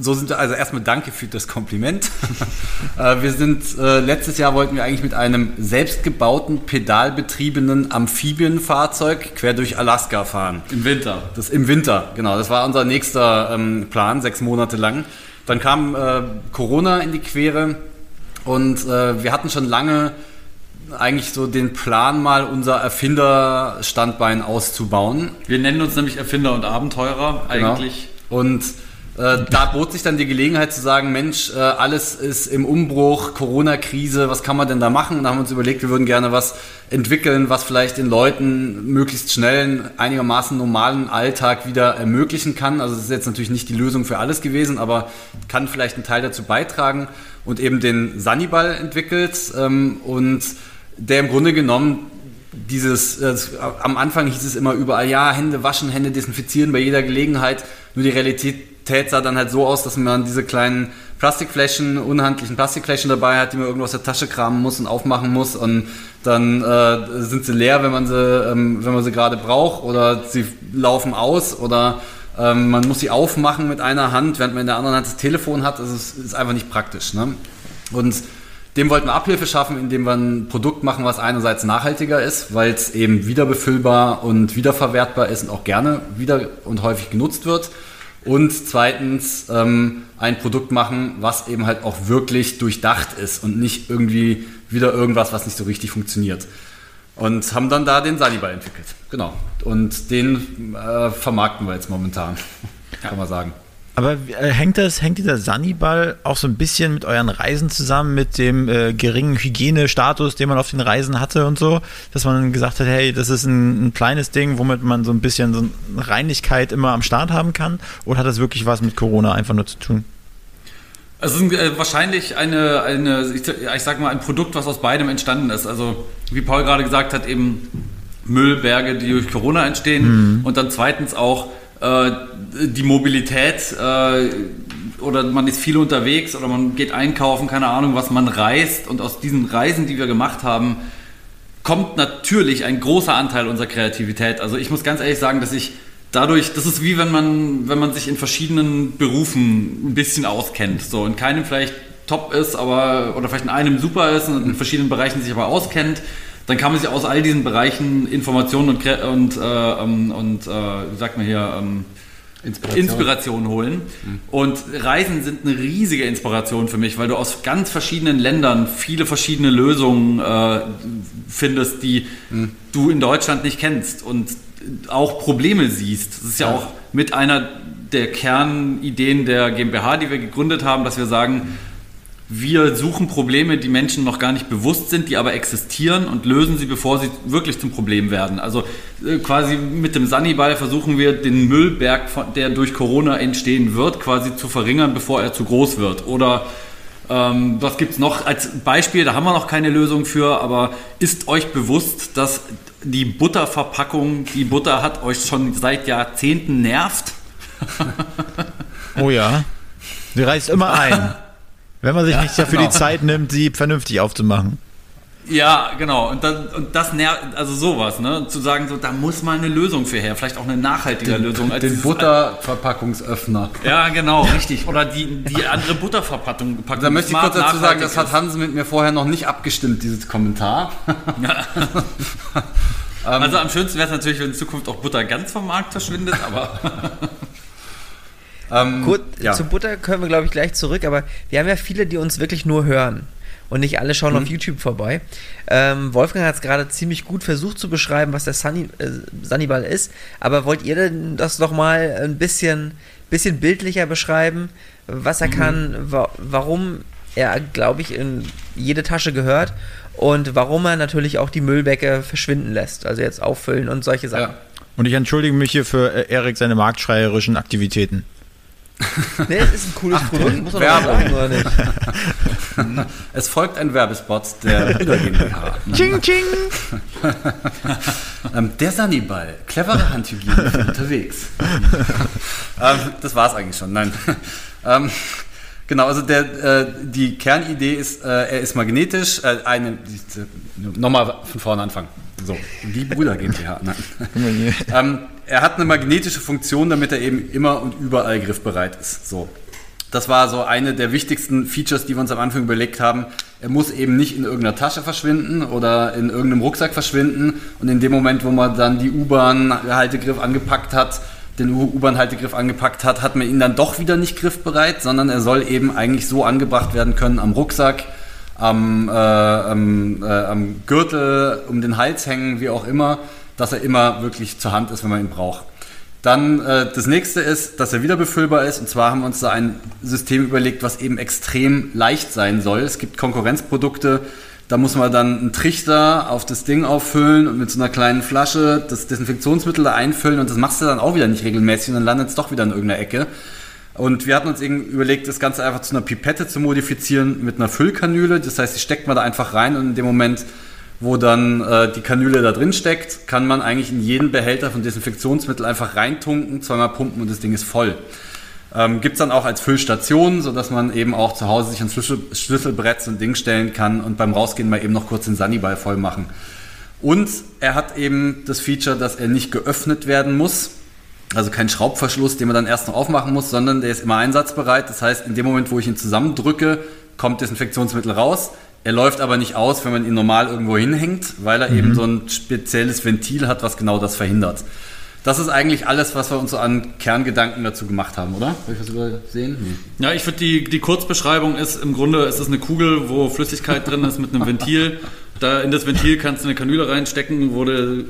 so sind wir, also erstmal danke für das Kompliment. äh, wir sind, äh, letztes Jahr wollten wir eigentlich mit einem selbstgebauten, pedalbetriebenen Amphibienfahrzeug quer durch Alaska fahren. Im Winter. Das im Winter, genau. Das war unser nächster ähm, Plan, sechs Monate lang. Dann kam äh, Corona in die Quere und äh, wir hatten schon lange eigentlich so den Plan, mal unser Erfinderstandbein auszubauen. Wir nennen uns nämlich Erfinder und Abenteurer eigentlich. Genau. Und äh, da bot sich dann die Gelegenheit zu sagen, Mensch, äh, alles ist im Umbruch, Corona-Krise, was kann man denn da machen? Und da haben wir uns überlegt, wir würden gerne was entwickeln, was vielleicht den Leuten möglichst schnell einen einigermaßen normalen Alltag wieder ermöglichen kann. Also das ist jetzt natürlich nicht die Lösung für alles gewesen, aber kann vielleicht einen Teil dazu beitragen und eben den Sanniball entwickelt ähm, und der im Grunde genommen dieses, äh, am Anfang hieß es immer überall, ja, Hände waschen, Hände desinfizieren bei jeder Gelegenheit. Nur die Realität sah dann halt so aus, dass man diese kleinen Plastikflächen, unhandlichen Plastikflächen dabei hat, die man irgendwo aus der Tasche kramen muss und aufmachen muss und dann äh, sind sie leer, wenn man sie, ähm, wenn man sie gerade braucht oder sie laufen aus oder ähm, man muss sie aufmachen mit einer Hand, während man in der anderen Hand das Telefon hat. Also es ist einfach nicht praktisch. Ne? Und dem wollten wir Abhilfe schaffen, indem wir ein Produkt machen, was einerseits nachhaltiger ist, weil es eben wiederbefüllbar und wiederverwertbar ist und auch gerne wieder und häufig genutzt wird. Und zweitens ähm, ein Produkt machen, was eben halt auch wirklich durchdacht ist und nicht irgendwie wieder irgendwas, was nicht so richtig funktioniert. Und haben dann da den Saliba entwickelt. Genau. Und den äh, vermarkten wir jetzt momentan, kann man sagen. Aber äh, hängt das, hängt dieser Sanniball auch so ein bisschen mit euren Reisen zusammen, mit dem äh, geringen Hygienestatus, den man auf den Reisen hatte und so, dass man gesagt hat, hey, das ist ein, ein kleines Ding, womit man so ein bisschen so eine Reinigkeit immer am Start haben kann? Oder hat das wirklich was mit Corona einfach nur zu tun? Es ist äh, wahrscheinlich eine, eine ich, ich sag mal, ein Produkt, was aus beidem entstanden ist. Also, wie Paul gerade gesagt hat, eben Müllberge, die durch Corona entstehen. Mhm. Und dann zweitens auch äh, die Mobilität äh, oder man ist viel unterwegs oder man geht einkaufen, keine Ahnung, was man reist. Und aus diesen Reisen, die wir gemacht haben, kommt natürlich ein großer Anteil unserer Kreativität. Also ich muss ganz ehrlich sagen, dass ich dadurch, das ist wie wenn man, wenn man sich in verschiedenen Berufen ein bisschen auskennt. So in keinem vielleicht top ist, aber oder vielleicht in einem super ist und in verschiedenen Bereichen sich aber auskennt dann kann man sich aus all diesen Bereichen Informationen und, und, äh, ähm, und äh, wie sagt man hier, ähm, Inspiration. Inspiration. holen. Mhm. Und Reisen sind eine riesige Inspiration für mich, weil du aus ganz verschiedenen Ländern viele verschiedene Lösungen äh, findest, die mhm. du in Deutschland nicht kennst und auch Probleme siehst. Das ist ja, ja, auch mit einer der Kernideen der GmbH, die wir gegründet haben, dass wir sagen, wir suchen Probleme, die Menschen noch gar nicht bewusst sind, die aber existieren und lösen sie, bevor sie wirklich zum Problem werden. Also äh, quasi mit dem Sunnyball versuchen wir den Müllberg, der durch Corona entstehen wird, quasi zu verringern, bevor er zu groß wird. Oder ähm, was gibt es noch als Beispiel? Da haben wir noch keine Lösung für, aber ist euch bewusst, dass die Butterverpackung, die Butter hat euch schon seit Jahrzehnten nervt? oh ja. Sie reißt immer ein. Wenn man sich ja, nicht dafür genau. die Zeit nimmt, sie vernünftig aufzumachen. Ja, genau. Und das, und das nervt, also sowas, ne? Zu sagen, so, da muss mal eine Lösung für her, vielleicht auch eine nachhaltige den, Lösung. Als den Butterverpackungsöffner. Ja, genau, richtig. Oder die, die andere Butterverpackung. Da möchte ich kurz dazu sagen, das hat Hansen mit mir vorher noch nicht abgestimmt, dieses Kommentar. Ja. also am schönsten wäre es natürlich, wenn in Zukunft auch Butter ganz vom Markt verschwindet, aber. Ähm, Gut, ja. zu Butter können wir, glaube ich, gleich zurück, aber wir haben ja viele, die uns wirklich nur hören. Und nicht alle schauen mhm. auf YouTube vorbei. Ähm, Wolfgang hat es gerade ziemlich gut versucht zu beschreiben, was der Sunny, äh, Sunnyball ist. Aber wollt ihr denn das nochmal ein bisschen, bisschen bildlicher beschreiben, was er mhm. kann, wa warum er, glaube ich, in jede Tasche gehört und warum er natürlich auch die Müllbecke verschwinden lässt. Also jetzt auffüllen und solche Sachen. Ja. Und ich entschuldige mich hier für äh, Erik seine marktschreierischen Aktivitäten. Nee, es ist ein cooles Ach, Produkt, muss man sagen, oder nicht? Es folgt ein Werbespot der Hüller GmbH. Ching, ching! ähm, der Sanniball, clevere Handhygiene für unterwegs. ähm, das war es eigentlich schon, nein. Genau, also der, äh, die Kernidee ist, äh, er ist magnetisch. Äh, eine, nochmal von vorne anfangen. So, die Brüder GmbH. Nein. ähm, er hat eine magnetische Funktion, damit er eben immer und überall griffbereit ist. So. Das war so eine der wichtigsten Features, die wir uns am Anfang überlegt haben. Er muss eben nicht in irgendeiner Tasche verschwinden oder in irgendeinem Rucksack verschwinden. Und in dem Moment, wo man dann die U-Bahn-Haltegriff angepackt hat, den U-Bahn-Haltegriff angepackt hat, hat man ihn dann doch wieder nicht griffbereit, sondern er soll eben eigentlich so angebracht werden können am Rucksack, am, äh, am, äh, am Gürtel, um den Hals hängen, wie auch immer, dass er immer wirklich zur Hand ist, wenn man ihn braucht. Dann äh, das nächste ist, dass er wieder befüllbar ist. Und zwar haben wir uns da ein System überlegt, was eben extrem leicht sein soll. Es gibt Konkurrenzprodukte, da muss man dann einen Trichter auf das Ding auffüllen und mit so einer kleinen Flasche das Desinfektionsmittel da einfüllen und das machst du dann auch wieder nicht regelmäßig und dann landet es doch wieder in irgendeiner Ecke. Und wir hatten uns eben überlegt, das Ganze einfach zu einer Pipette zu modifizieren mit einer Füllkanüle. Das heißt, die steckt man da einfach rein und in dem Moment, wo dann äh, die Kanüle da drin steckt, kann man eigentlich in jeden Behälter von Desinfektionsmittel einfach reintunken, zweimal pumpen und das Ding ist voll. Ähm, Gibt es dann auch als Füllstation, sodass man eben auch zu Hause sich ein Schlüssel, Schlüsselbrett so ein Ding stellen kann und beim Rausgehen mal eben noch kurz den Sunnyball voll machen. Und er hat eben das Feature, dass er nicht geöffnet werden muss. Also kein Schraubverschluss, den man dann erst noch aufmachen muss, sondern der ist immer einsatzbereit. Das heißt, in dem Moment, wo ich ihn zusammendrücke, kommt Desinfektionsmittel raus. Er läuft aber nicht aus, wenn man ihn normal irgendwo hinhängt, weil er mhm. eben so ein spezielles Ventil hat, was genau das verhindert. Das ist eigentlich alles, was wir uns so an Kerngedanken dazu gemacht haben, oder? Habe ich was übersehen? Nee. Ja, ich finde, die, die Kurzbeschreibung ist im Grunde, es ist eine Kugel, wo Flüssigkeit drin ist mit einem Ventil. Da in das Ventil kannst du eine Kanüle reinstecken, wo du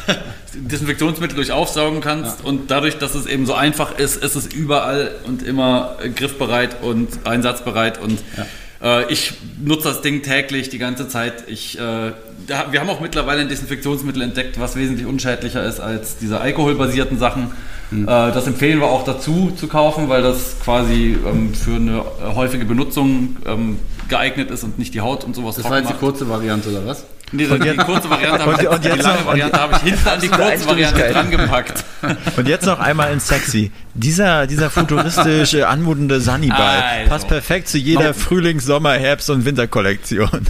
Desinfektionsmittel durch aufsaugen kannst. Ja. Und dadurch, dass es eben so einfach ist, ist es überall und immer griffbereit und einsatzbereit. Und ja äh, ich nutze das Ding täglich die ganze Zeit. Ich, äh, da, wir haben auch mittlerweile ein Desinfektionsmittel entdeckt, was wesentlich unschädlicher ist als diese alkoholbasierten Sachen. Mhm. Äh, das empfehlen wir auch dazu zu kaufen, weil das quasi ähm, für eine häufige Benutzung ähm, geeignet ist und nicht die Haut und sowas Das war jetzt die kurze Variante oder was? Nee, die, die kurze Variante habe ich, und jetzt die lange Variante habe ich hinten an die kurze Variante dran gepackt. Und jetzt noch einmal in sexy. Dieser, dieser futuristische, anmutende Sunnyball also. passt perfekt zu jeder no. Frühlings-, Sommer-, Herbst- und Winterkollektion.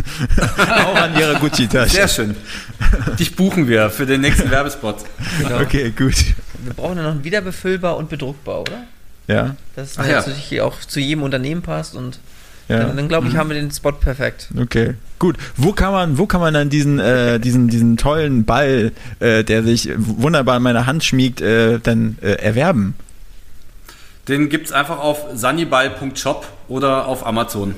Auch an ihrer Gucci-Tasche. Sehr schön. Dich buchen wir für den nächsten Werbespot. Genau. Okay, gut. Wir brauchen ja noch einen wiederbefüllbar und bedruckbar, oder? Ja. Das ist ja. auch zu jedem Unternehmen passt und ja. Dann, dann glaube ich, mhm. haben wir den Spot perfekt. Okay, gut. Wo kann man, wo kann man dann diesen, äh, diesen, diesen tollen Ball, äh, der sich wunderbar in meiner Hand schmiegt, äh, dann äh, erwerben? Den gibt es einfach auf sunnyball.shop oder auf Amazon.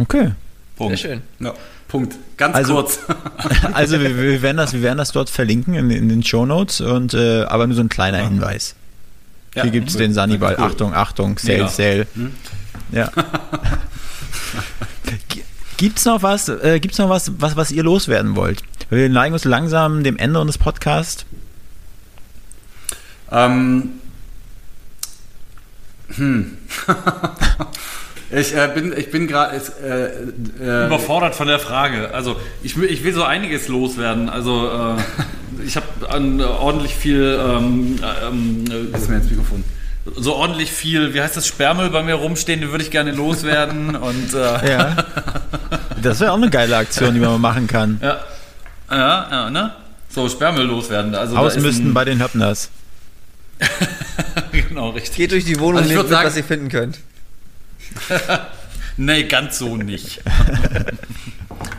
Okay. Punkt. Sehr schön. Ja. Punkt. Ganz also, kurz. also wir, wir, werden das, wir werden das dort verlinken in, in den Show Notes und äh, aber nur so ein kleiner ja. Hinweis. Ja, Hier gibt es den Sunnyball. Cool. Achtung, Achtung, Sale, Mega. Sale. Hm? Ja. Gibt's noch was, äh, gibt's noch was, was, was ihr loswerden wollt? Wir neigen uns langsam dem Ende unseres Podcasts. Ähm, hm. ich, äh, bin, ich bin gerade äh, äh, überfordert von der Frage. Also ich will, ich will so einiges loswerden. Also äh, ich habe ordentlich viel. Ähm, ähm, ist mir ins Mikrofon so ordentlich viel, wie heißt das, Sperrmüll bei mir rumstehen, den würde ich gerne loswerden. und, äh ja. Das wäre auch eine geile Aktion, die man mal machen kann. Ja. Ja, ja, ne? So, Sperrmüll loswerden. Also Ausmüssten bei den Höppners. genau, richtig. Geht durch die Wohnung also nehmt mit, was ihr finden könnt. nee, ganz so nicht.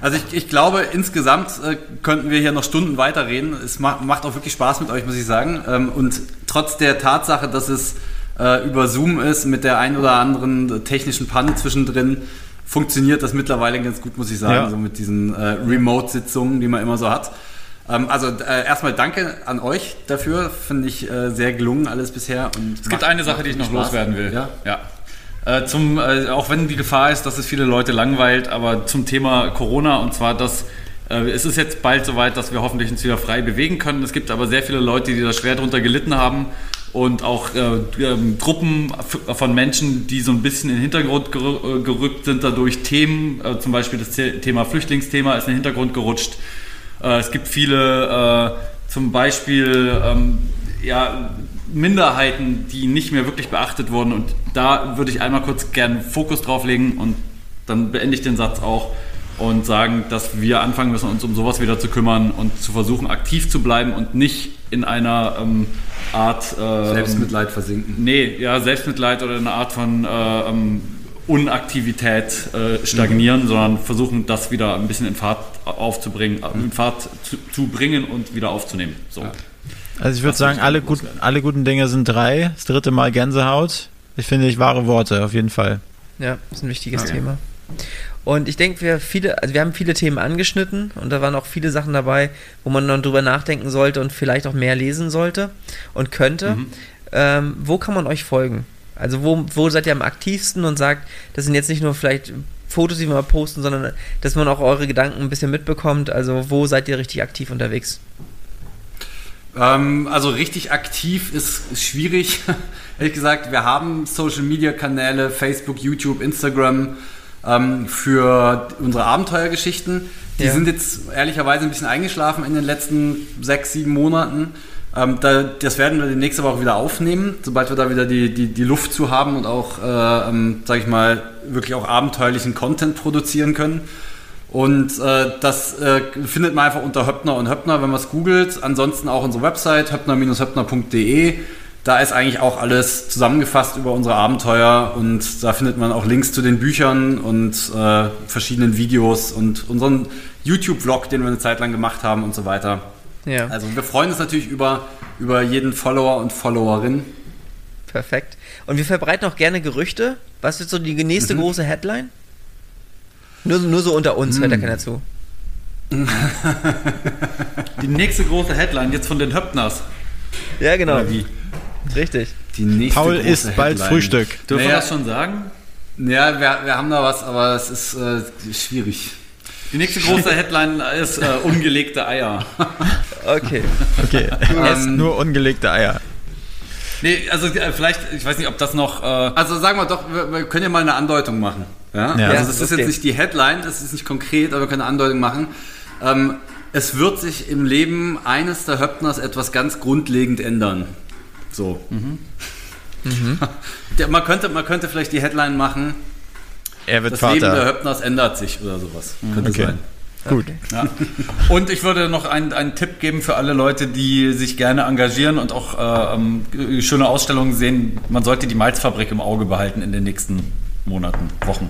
Also ich, ich glaube, insgesamt äh, könnten wir hier noch Stunden weiterreden. Es ma macht auch wirklich Spaß mit euch, muss ich sagen. Ähm, und trotz der Tatsache, dass es äh, über Zoom ist, mit der ein oder anderen technischen Panne zwischendrin, funktioniert das mittlerweile ganz gut, muss ich sagen, ja. so mit diesen äh, Remote-Sitzungen, die man immer so hat. Ähm, also äh, erstmal danke an euch dafür, finde ich äh, sehr gelungen alles bisher. Und es gibt eine Sache, die ich noch Spaß. loswerden will. Ja. ja. Äh, zum, äh, auch wenn die Gefahr ist, dass es viele Leute langweilt, aber zum Thema Corona und zwar, dass äh, es ist jetzt bald soweit, dass wir hoffentlich uns wieder frei bewegen können. Es gibt aber sehr viele Leute, die da schwer drunter gelitten haben und auch äh, ähm, Gruppen von Menschen, die so ein bisschen in den Hintergrund äh, gerückt sind dadurch. Themen, äh, zum Beispiel das Thema Flüchtlingsthema ist in den Hintergrund gerutscht. es gibt viele, zum Beispiel, ähm, ja, Minderheiten, die nicht mehr wirklich beachtet wurden. Und da würde ich einmal kurz gerne Fokus drauf legen und dann beende ich den Satz auch und sagen, dass wir anfangen müssen, uns um sowas wieder zu kümmern und zu versuchen, aktiv zu bleiben und nicht in einer ähm, Art äh, Selbstmitleid versinken. Nee, ja, Selbstmitleid oder eine Art von äh, ähm, Unaktivität äh, stagnieren, mhm. sondern versuchen, das wieder ein bisschen in Fahrt aufzubringen, mhm. in Fahrt zu, zu, bringen und wieder aufzunehmen. So. Ja. Also ich würde sagen, alle, gut, alle guten Dinge sind drei. Das dritte Mal Gänsehaut. Ich finde ich wahre Worte, auf jeden Fall. Ja, ist ein wichtiges okay. Thema. Und ich denke, wir viele, also wir haben viele Themen angeschnitten und da waren auch viele Sachen dabei, wo man dann drüber nachdenken sollte und vielleicht auch mehr lesen sollte und könnte. Mhm. Ähm, wo kann man euch folgen? Also wo, wo seid ihr am aktivsten und sagt, das sind jetzt nicht nur vielleicht Fotos, die wir mal posten, sondern dass man auch eure Gedanken ein bisschen mitbekommt. Also wo seid ihr richtig aktiv unterwegs? Ähm, also richtig aktiv ist, ist schwierig. Ehrlich gesagt, wir haben Social-Media-Kanäle, Facebook, YouTube, Instagram ähm, für unsere Abenteuergeschichten. Die ja. sind jetzt ehrlicherweise ein bisschen eingeschlafen in den letzten sechs, sieben Monaten. Ähm, da, das werden wir demnächst aber auch wieder aufnehmen, sobald wir da wieder die, die, die Luft zu haben und auch, äh, ähm, sag ich mal, wirklich auch abenteuerlichen Content produzieren können. Und äh, das äh, findet man einfach unter Höppner und Höppner, wenn man es googelt. Ansonsten auch unsere Website höppner-höppner.de. Da ist eigentlich auch alles zusammengefasst über unsere Abenteuer und da findet man auch Links zu den Büchern und äh, verschiedenen Videos und unseren YouTube-Vlog, den wir eine Zeit lang gemacht haben und so weiter. Ja. Also wir freuen uns natürlich über, über jeden Follower und Followerin. Perfekt. Und wir verbreiten auch gerne Gerüchte. Was ist so die nächste mhm. große Headline? Nur, nur so unter uns, mhm. hört da keiner zu. die nächste große Headline jetzt von den Höppners. Ja, genau. Oder wie? Richtig. Paul isst bald Frühstück. Dürfen naja, wir das schon sagen? Ja, wir, wir haben da was, aber es ist äh, schwierig. Die nächste große Headline ist äh, ungelegte Eier. Okay. Okay. Du ähm, nur ungelegte Eier. Nee, also äh, vielleicht, ich weiß nicht, ob das noch. Äh also sagen wir doch, wir, wir, können ja mal eine Andeutung machen. Ja? ja also das ist jetzt nicht die Headline, das ist nicht konkret, aber wir können eine Andeutung machen. Ähm, es wird sich im Leben eines der Höppners etwas ganz grundlegend ändern. So. Mhm. Mhm. man, könnte, man könnte vielleicht die Headline machen. Er wird das Vater. Leben der Höppners ändert sich oder sowas. Mhm. Könnte okay. sein. Gut. Ja. Und ich würde noch einen, einen Tipp geben für alle Leute, die sich gerne engagieren und auch äh, ähm, schöne Ausstellungen sehen. Man sollte die Malzfabrik im Auge behalten in den nächsten Monaten, Wochen.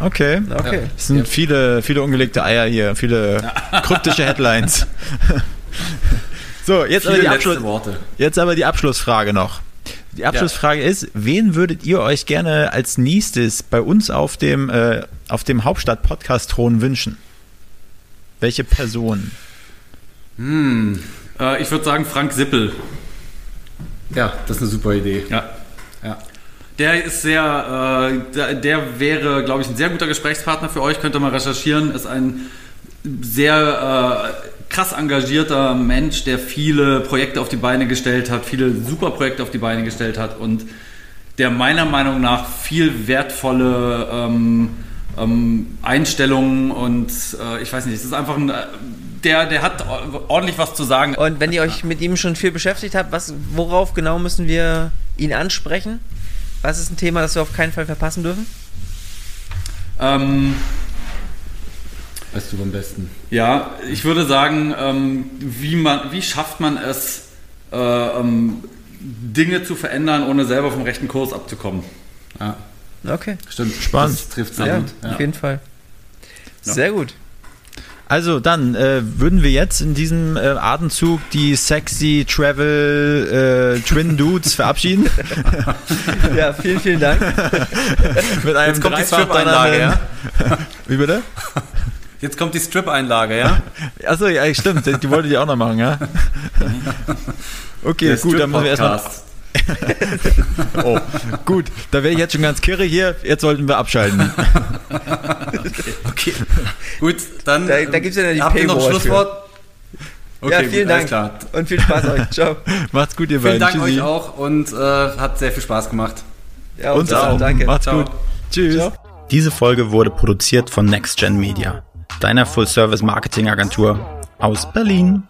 Okay. okay. Es sind ja. viele, viele ungelegte Eier hier, viele kryptische Headlines. so, jetzt aber, die Abschluss, jetzt aber die Abschlussfrage noch. Die Abschlussfrage ja. ist, wen würdet ihr euch gerne als nächstes bei uns auf dem, äh, auf dem Hauptstadt-Podcast-Thron wünschen? Welche Person? Hm, äh, ich würde sagen Frank Sippel. Ja, das ist eine super Idee. Ja. ja. Der ist sehr, äh, der wäre, glaube ich, ein sehr guter Gesprächspartner für euch. Könnt ihr mal recherchieren. Ist ein sehr äh, krass engagierter Mensch, der viele Projekte auf die Beine gestellt hat, viele super Projekte auf die Beine gestellt hat und der meiner Meinung nach viel wertvolle ähm, ähm, Einstellungen und äh, ich weiß nicht, es ist einfach ein, der, der hat ordentlich was zu sagen. Und wenn ihr euch mit ihm schon viel beschäftigt habt, was, worauf genau müssen wir ihn ansprechen? Was ist ein Thema, das wir auf keinen Fall verpassen dürfen? Ähm, weißt du am besten? Ja, ich würde sagen, ähm, wie, man, wie schafft man es, äh, ähm, Dinge zu verändern, ohne selber vom rechten Kurs abzukommen? Ja. Okay. Stimmt. Spannend. Das trifft sehr ja, gut. Ja. Auf jeden Fall. Sehr gut. Also dann äh, würden wir jetzt in diesem äh, Atemzug die sexy Travel äh, Twin Dudes verabschieden. ja, vielen, vielen Dank. Mit einem jetzt kommt die Strip-Einlage, ja? Wie bitte? Jetzt kommt die Strip-Einlage, ja? Achso, ja, stimmt. Die wollte ich auch noch machen, ja? Okay, Der gut, dann müssen wir erstmal. oh, gut, da wäre ich jetzt schon ganz kirre hier. Jetzt sollten wir abschalten. okay. okay. Gut, dann. Da, da gibt es ja die Habt ihr noch Schlusswort? Okay, ja, vielen gut, Dank. Und viel Spaß euch. Ciao. Macht's gut, ihr vielen beiden. Vielen Dank Tschüssi. euch auch und äh, hat sehr viel Spaß gemacht. Ja, uns, uns auch. Danke. Macht's Ciao. gut. Tschüss. Ciao. Diese Folge wurde produziert von NextGen Media, deiner Full-Service-Marketing-Agentur aus Berlin.